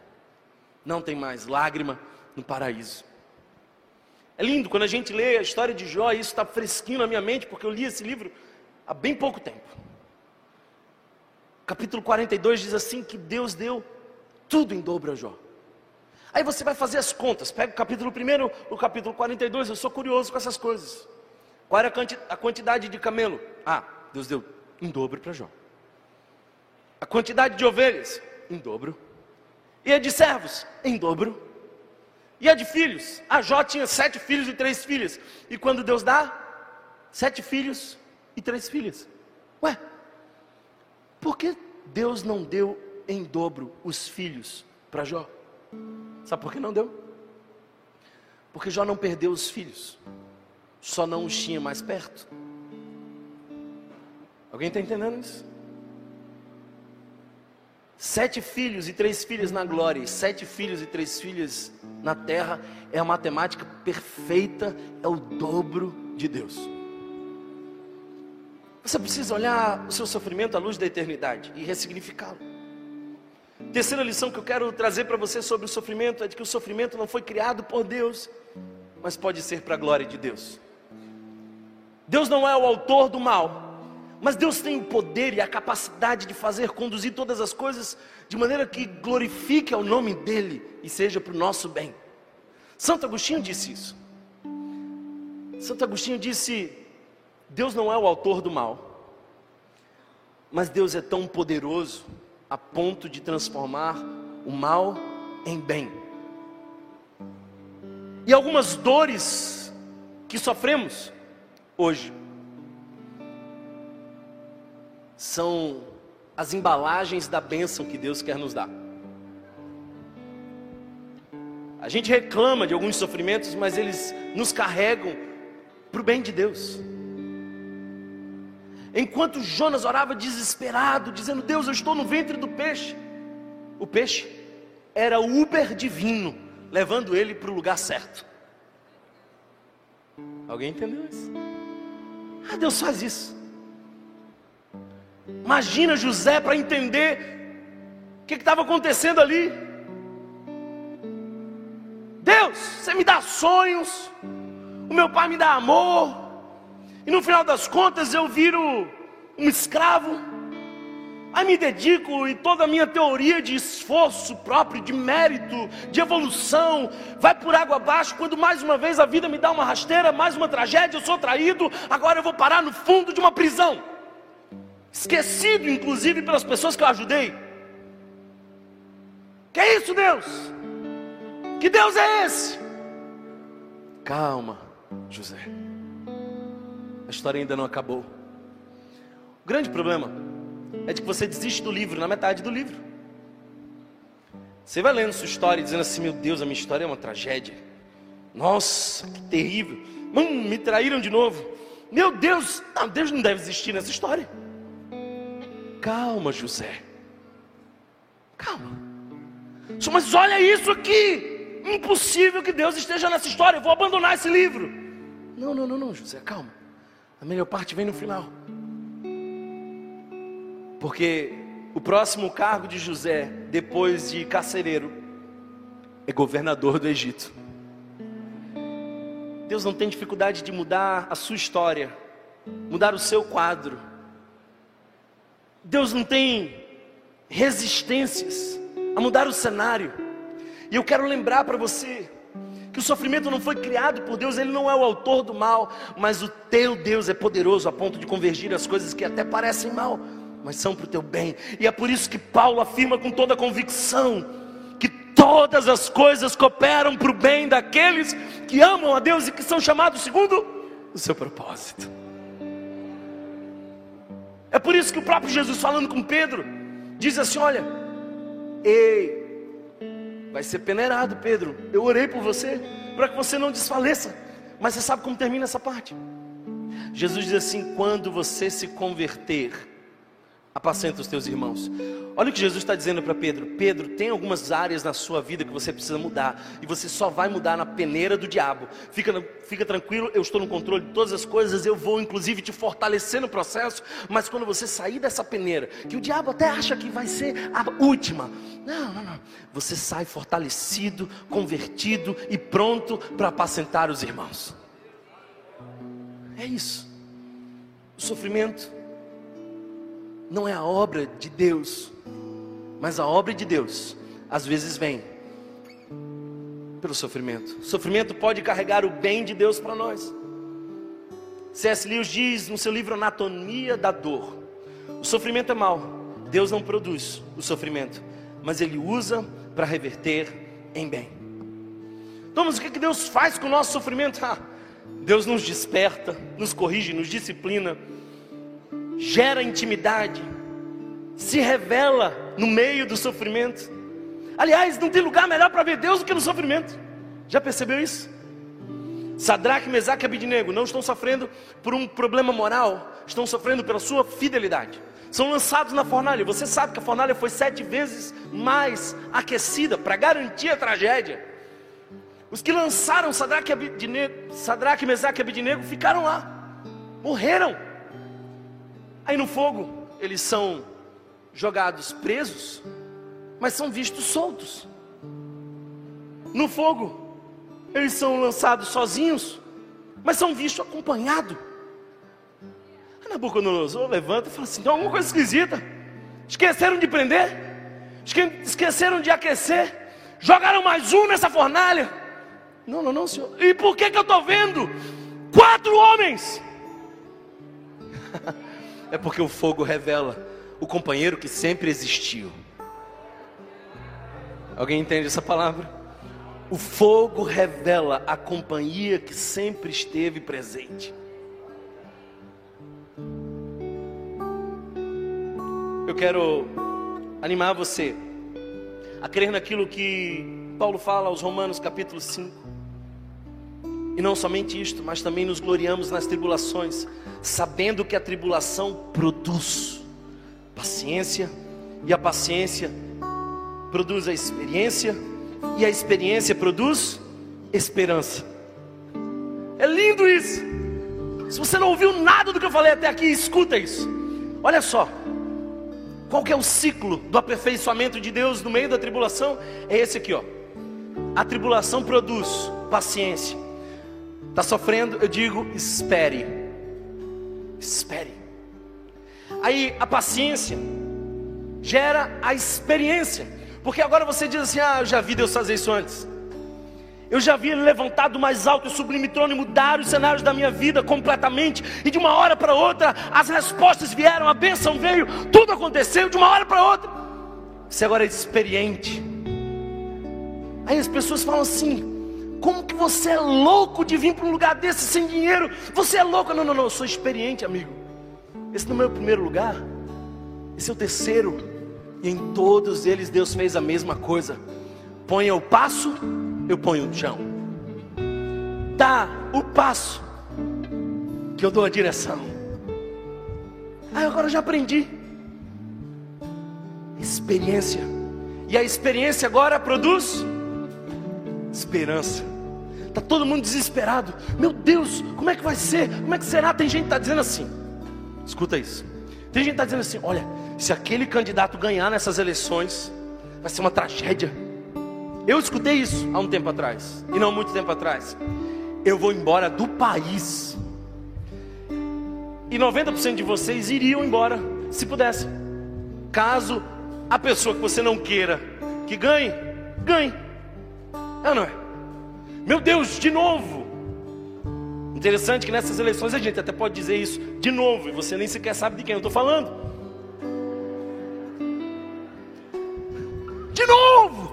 Não tem mais lágrima no paraíso. É lindo quando a gente lê a história de Jó, e isso está fresquinho na minha mente, porque eu li esse livro há bem pouco tempo. Capítulo 42 diz assim: que Deus deu tudo em dobro a Jó. Aí você vai fazer as contas, pega o capítulo 1, o capítulo 42, eu sou curioso com essas coisas. Qual era a quantidade de camelo? Ah, Deus deu em dobro para Jó. A quantidade de ovelhas? Em dobro. E a de servos? Em dobro. E a de filhos? A Jó tinha sete filhos e três filhas. E quando Deus dá? Sete filhos e três filhas. Ué, por que Deus não deu em dobro os filhos para Jó? Sabe por que não deu? Porque Jó não perdeu os filhos, só não os tinha mais perto. Alguém está entendendo isso? Sete filhos e três filhas na glória, sete filhos e três filhas na terra, é a matemática perfeita, é o dobro de Deus. Você precisa olhar o seu sofrimento à luz da eternidade e ressignificá-lo. Terceira lição que eu quero trazer para você sobre o sofrimento é de que o sofrimento não foi criado por Deus, mas pode ser para a glória de Deus. Deus não é o autor do mal, mas Deus tem o poder e a capacidade de fazer conduzir todas as coisas de maneira que glorifique ao nome dEle e seja para o nosso bem. Santo Agostinho disse isso. Santo Agostinho disse: Deus não é o autor do mal, mas Deus é tão poderoso a ponto de transformar o mal em bem. E algumas dores que sofremos hoje são as embalagens da bênção que Deus quer nos dar. A gente reclama de alguns sofrimentos, mas eles nos carregam para o bem de Deus. Enquanto Jonas orava desesperado, dizendo: Deus, eu estou no ventre do peixe. O peixe era o Uber divino, levando ele para o lugar certo. Alguém entendeu isso? Ah, Deus faz isso. Imagina José para entender o que estava acontecendo ali. você me dá sonhos, o meu pai me dá amor, e no final das contas eu viro um escravo. Aí me dedico e toda a minha teoria de esforço próprio, de mérito, de evolução, vai por água abaixo. Quando mais uma vez a vida me dá uma rasteira, mais uma tragédia, eu sou traído, agora eu vou parar no fundo de uma prisão. Esquecido, inclusive, pelas pessoas que eu ajudei. Que é isso, Deus? Que Deus é esse? Calma, José. A história ainda não acabou. O grande problema é de que você desiste do livro na metade do livro. Você vai lendo sua história dizendo assim: Meu Deus, a minha história é uma tragédia. Nossa, que terrível. Hum, me traíram de novo. Meu Deus, não, Deus não deve existir nessa história. Calma, José. Calma. Mas olha isso aqui. Impossível que Deus esteja nessa história. Eu vou abandonar esse livro. Não, não, não, não, José, calma. A melhor parte vem no final. Porque o próximo cargo de José, depois de carcereiro, é governador do Egito. Deus não tem dificuldade de mudar a sua história, mudar o seu quadro. Deus não tem resistências a mudar o cenário. E eu quero lembrar para você que o sofrimento não foi criado por Deus, ele não é o autor do mal, mas o teu Deus é poderoso a ponto de convergir as coisas que até parecem mal, mas são para o teu bem. E é por isso que Paulo afirma com toda convicção que todas as coisas cooperam para o bem daqueles que amam a Deus e que são chamados segundo o seu propósito. É por isso que o próprio Jesus falando com Pedro diz assim: "Olha, ei, vai ser peneirado, Pedro. Eu orei por você para que você não desfaleça. Mas você sabe como termina essa parte? Jesus diz assim: quando você se converter, apacenta os teus irmãos. Olha o que Jesus está dizendo para Pedro: Pedro, tem algumas áreas na sua vida que você precisa mudar, e você só vai mudar na peneira do diabo. Fica, fica tranquilo, eu estou no controle de todas as coisas, eu vou inclusive te fortalecer no processo. Mas quando você sair dessa peneira, que o diabo até acha que vai ser a última, não, não, não. Você sai fortalecido, convertido e pronto para apacentar os irmãos. É isso. O sofrimento não é a obra de Deus, mas a obra de Deus às vezes vem pelo sofrimento. O sofrimento pode carregar o bem de Deus para nós. C.S. Lewis diz no seu livro Anatomia da Dor: o sofrimento é mal, Deus não produz o sofrimento, mas Ele usa para reverter em bem. Então, mas o que Deus faz com o nosso sofrimento? Ah, Deus nos desperta, nos corrige, nos disciplina gera intimidade, se revela no meio do sofrimento. Aliás, não tem lugar melhor para ver Deus do que no sofrimento. Já percebeu isso? Sadraque, Mesaque e Abidnego não estão sofrendo por um problema moral, estão sofrendo pela sua fidelidade. São lançados na fornalha. Você sabe que a fornalha foi sete vezes mais aquecida para garantir a tragédia. Os que lançaram Sadraque, Abidnego, Sadraque Mesaque e Abidnego ficaram lá, morreram. Aí no fogo, eles são jogados presos, mas são vistos soltos. No fogo, eles são lançados sozinhos, mas são vistos acompanhados. Nabucodonosor levanta e fala assim: tem alguma coisa esquisita. Esqueceram de prender, esqueceram de aquecer, jogaram mais um nessa fornalha. Não, não, não, senhor. E por que, que eu estou vendo quatro homens? é porque o fogo revela o companheiro que sempre existiu. Alguém entende essa palavra? O fogo revela a companhia que sempre esteve presente. Eu quero animar você a crer naquilo que Paulo fala aos Romanos, capítulo 5. E não somente isto, mas também nos gloriamos nas tribulações, sabendo que a tribulação produz paciência, e a paciência produz a experiência, e a experiência produz esperança. É lindo isso. Se você não ouviu nada do que eu falei até aqui, escuta isso. Olha só. Qual que é o ciclo do aperfeiçoamento de Deus no meio da tribulação? É esse aqui, ó. a tribulação produz paciência. Está sofrendo? Eu digo, espere. Espere. Aí a paciência gera a experiência. Porque agora você diz assim: Ah, eu já vi Deus fazer isso antes. Eu já vi Ele mais alto e sublime trono e mudar os cenários da minha vida completamente. E de uma hora para outra, as respostas vieram, a bênção veio, tudo aconteceu de uma hora para outra. Você agora é experiente. Aí as pessoas falam assim: Como que você é louco de vir para um lugar desse sem dinheiro? Você é louco? Não, não, não, eu sou experiente, amigo. Esse não é o primeiro lugar, esse é o terceiro. E em todos eles Deus fez a mesma coisa. Ponha o passo, eu ponho o chão. Dá o passo, que eu dou a direção. Aí agora eu já aprendi. Experiência. E a experiência agora produz esperança. Está todo mundo desesperado. Meu Deus, como é que vai ser? Como é que será? Tem gente que está dizendo assim. Escuta isso. Tem gente que está dizendo assim: olha, se aquele candidato ganhar nessas eleições, vai ser uma tragédia. Eu escutei isso há um tempo atrás, e não muito tempo atrás. Eu vou embora do país. E 90% de vocês iriam embora, se pudesse. Caso a pessoa que você não queira que ganhe, ganhe. É ou não é? Meu Deus, de novo. Interessante que nessas eleições a gente até pode dizer isso de novo, e você nem sequer sabe de quem eu estou falando. De novo!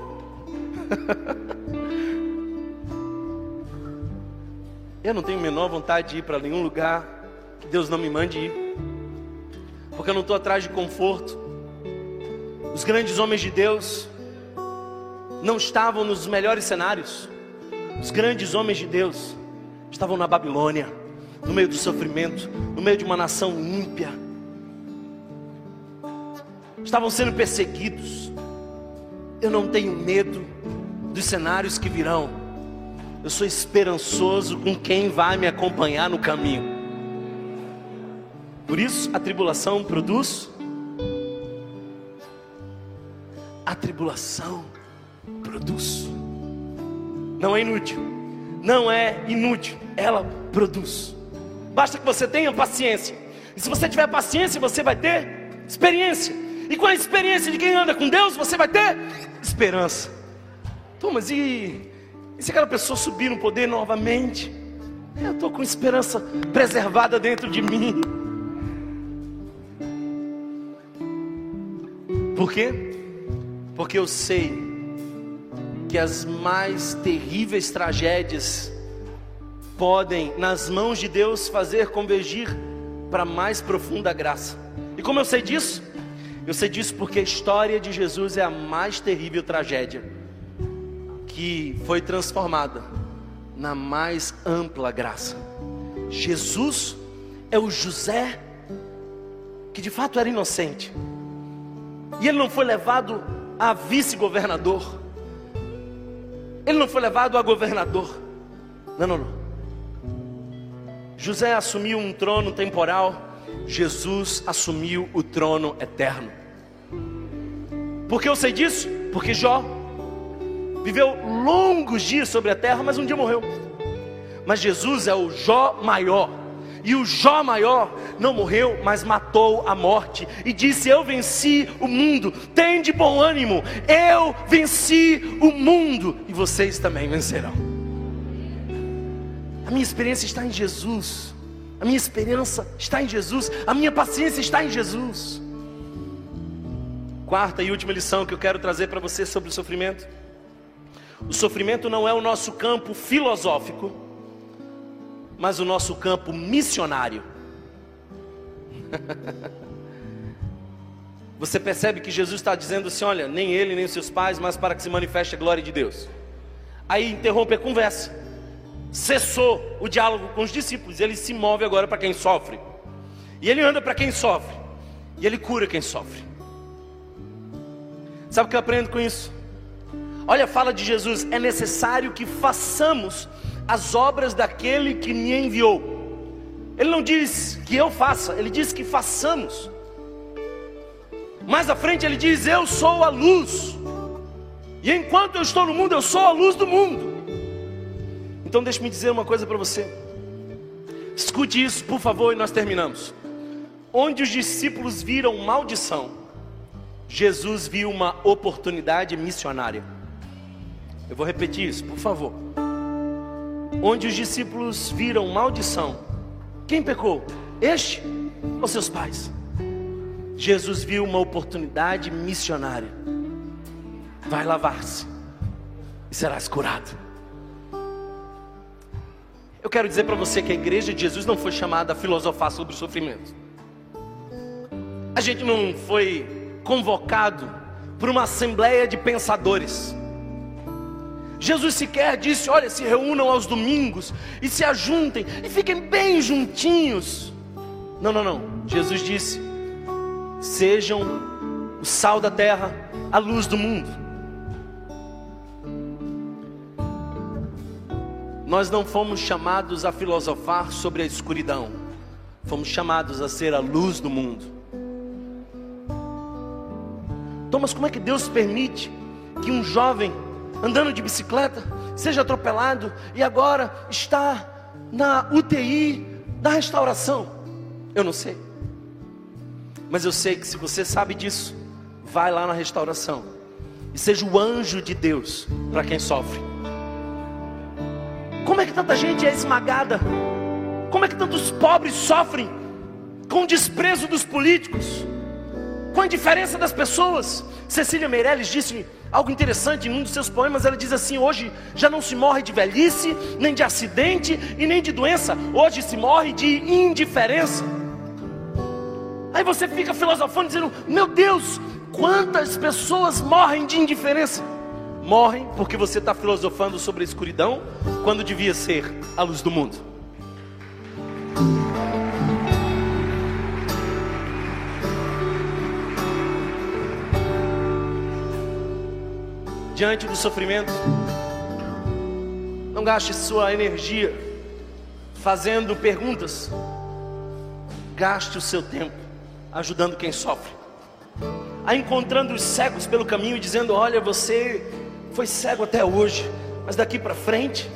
eu não tenho a menor vontade de ir para nenhum lugar que Deus não me mande ir, porque eu não estou atrás de conforto. Os grandes homens de Deus não estavam nos melhores cenários, os grandes homens de Deus estavam na Babilônia, no meio do sofrimento, no meio de uma nação ímpia, estavam sendo perseguidos. Eu não tenho medo dos cenários que virão, eu sou esperançoso com quem vai me acompanhar no caminho. Por isso a tribulação produz. A tribulação produz. Não é inútil não é inútil, ela produz. Basta que você tenha paciência. E se você tiver paciência, você vai ter experiência. E com a experiência de quem anda com Deus, você vai ter esperança. Thomas, e, e se aquela pessoa subir no poder novamente? Eu estou com esperança preservada dentro de mim. Por quê? Porque eu sei que as mais terríveis tragédias podem, nas mãos de Deus, fazer convergir para mais profunda graça. E como eu sei disso? Eu sei disso porque a história de Jesus é a mais terrível tragédia que foi transformada na mais ampla graça. Jesus é o José que de fato era inocente. E ele não foi levado a vice-governador. Ele não foi levado a governador. Não, não, não. José assumiu um trono temporal, Jesus assumiu o trono eterno. Por que eu sei disso? Porque Jó viveu longos dias sobre a terra, mas um dia morreu. Mas Jesus é o Jó maior. E o Jó maior não morreu, mas matou a morte. E disse: Eu venci o mundo. Tem de bom ânimo. Eu venci o mundo. E vocês também vencerão. A minha experiência está em Jesus. A minha esperança está em Jesus. A minha paciência está em Jesus. Quarta e última lição que eu quero trazer para você sobre o sofrimento. O sofrimento não é o nosso campo filosófico mas o nosso campo missionário. Você percebe que Jesus está dizendo assim: olha, nem ele, nem seus pais, mas para que se manifeste a glória de Deus. Aí interrompe a conversa, cessou o diálogo com os discípulos, ele se move agora para quem sofre, e ele anda para quem sofre, e ele cura quem sofre. Sabe o que eu aprendo com isso? Olha, fala de Jesus: é necessário que façamos as obras daquele que me enviou. Ele não diz que eu faça, ele diz que façamos. Mais à frente ele diz: Eu sou a luz. E enquanto eu estou no mundo, eu sou a luz do mundo. Então deixe-me dizer uma coisa para você. Escute isso, por favor, e nós terminamos. Onde os discípulos viram maldição, Jesus viu uma oportunidade missionária. Eu vou repetir isso, por favor. Onde os discípulos viram maldição, quem pecou? Este ou seus pais? Jesus viu uma oportunidade missionária. Vai lavar-se e serás curado. Eu quero dizer para você que a igreja de Jesus não foi chamada a filosofar sobre o sofrimento. A gente não foi convocado por uma assembleia de pensadores. Jesus sequer disse: Olha, se reúnam aos domingos e se ajuntem e fiquem bem juntinhos. Não, não, não. Jesus disse: Sejam o sal da terra, a luz do mundo. Nós não fomos chamados a filosofar sobre a escuridão, fomos chamados a ser a luz do mundo. Thomas, como é que Deus permite que um jovem andando de bicicleta seja atropelado e agora está na UTI da restauração? Eu não sei. Mas eu sei que se você sabe disso, vai lá na restauração e seja o anjo de Deus para quem sofre. Como é que tanta gente é esmagada? Como é que tantos pobres sofrem com o desprezo dos políticos? Com a indiferença das pessoas? Cecília Meirelles disse algo interessante em um dos seus poemas. Ela diz assim: Hoje já não se morre de velhice, nem de acidente e nem de doença. Hoje se morre de indiferença. Aí você fica filosofando, dizendo: Meu Deus, quantas pessoas morrem de indiferença? Morrem porque você está filosofando sobre a escuridão, quando devia ser a luz do mundo. Diante do sofrimento, não gaste sua energia fazendo perguntas, gaste o seu tempo ajudando quem sofre, a encontrando os cegos pelo caminho, dizendo: Olha, você foi cego até hoje, mas daqui para frente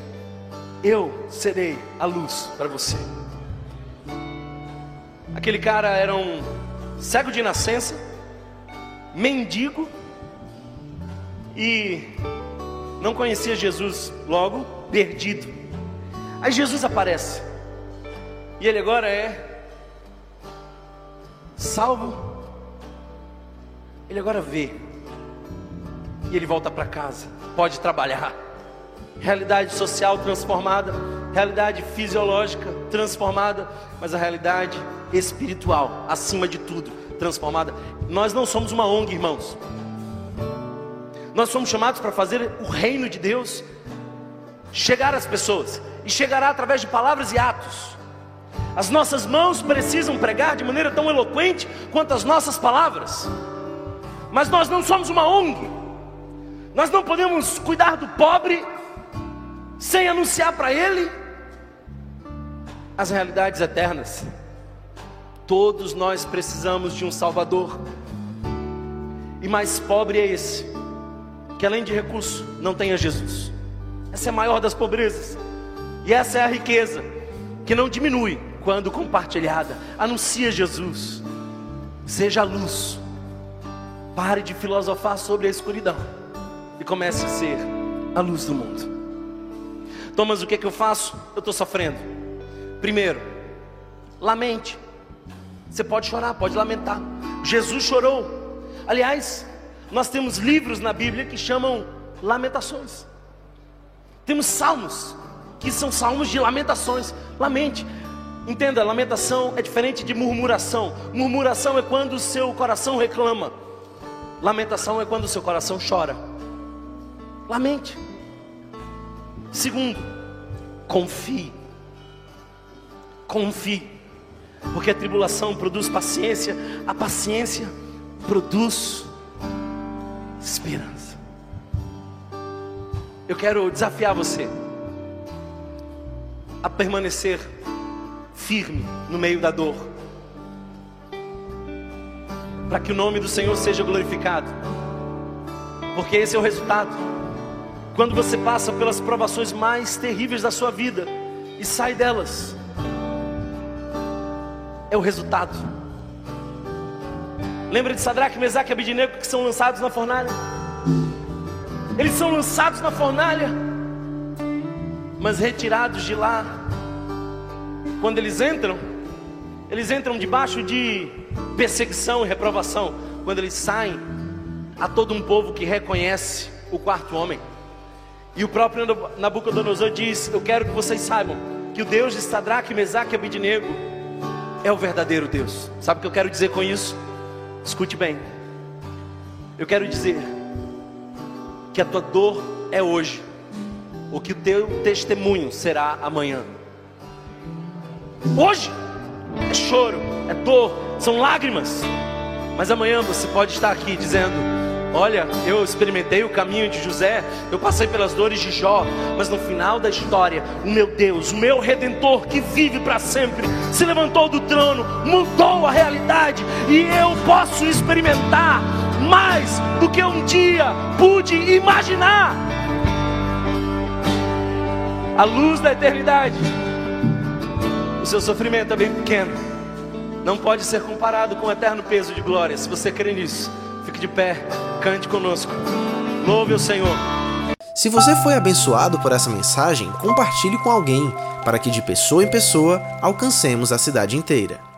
eu serei a luz para você. Aquele cara era um cego de nascença, mendigo e não conhecia Jesus, logo perdido. Aí Jesus aparece e ele agora é salvo, ele agora vê. E ele volta para casa, pode trabalhar. Realidade social transformada, realidade fisiológica transformada, mas a realidade espiritual, acima de tudo, transformada. Nós não somos uma ONG, irmãos. Nós somos chamados para fazer o reino de Deus chegar às pessoas, e chegará através de palavras e atos. As nossas mãos precisam pregar de maneira tão eloquente quanto as nossas palavras. Mas nós não somos uma ONG. Nós não podemos cuidar do pobre sem anunciar para ele as realidades eternas. Todos nós precisamos de um Salvador. E mais pobre é esse, que além de recurso, não tenha Jesus. Essa é a maior das pobrezas. E essa é a riqueza, que não diminui, quando compartilhada. Anuncia Jesus. Seja a luz. Pare de filosofar sobre a escuridão e comece a ser a luz do mundo. Thomas, o que, é que eu faço? Eu estou sofrendo. Primeiro, lamente. Você pode chorar, pode lamentar. Jesus chorou. Aliás, nós temos livros na Bíblia que chamam lamentações. Temos salmos que são salmos de lamentações. Lamente. Entenda, lamentação é diferente de murmuração. Murmuração é quando o seu coração reclama. Lamentação é quando o seu coração chora. Lamente. Segundo, confie. Confie. Porque a tribulação produz paciência, a paciência produz esperança. Eu quero desafiar você a permanecer firme no meio da dor, para que o nome do Senhor seja glorificado. porque esse é o resultado. Quando você passa pelas provações mais terríveis da sua vida e sai delas, é o resultado. Lembra de Sadraque, Mesaque e Abidinego que são lançados na fornalha? Eles são lançados na fornalha, mas retirados de lá. Quando eles entram, eles entram debaixo de perseguição e reprovação. Quando eles saem, há todo um povo que reconhece o quarto homem. E o próprio Nabucodonosor diz: Eu quero que vocês saibam que o Deus de Sadraque, Mesaque e Abidinego é o verdadeiro Deus. Sabe o que eu quero dizer com isso? Escute bem. Eu quero dizer que a tua dor é hoje, o que o teu testemunho será amanhã. Hoje é choro, é dor, são lágrimas, mas amanhã você pode estar aqui dizendo: Olha, eu experimentei o caminho de José, eu passei pelas dores de Jó, mas no final da história, o meu Deus, o meu redentor que vive para sempre, se levantou do trono, mudou a realidade e eu posso experimentar mais do que um dia pude imaginar. A luz da eternidade. O seu sofrimento é bem pequeno. Não pode ser comparado com o eterno peso de glória. Se você crê nisso, de pé, cante conosco. Louve o Senhor. Se você foi abençoado por essa mensagem, compartilhe com alguém, para que de pessoa em pessoa alcancemos a cidade inteira.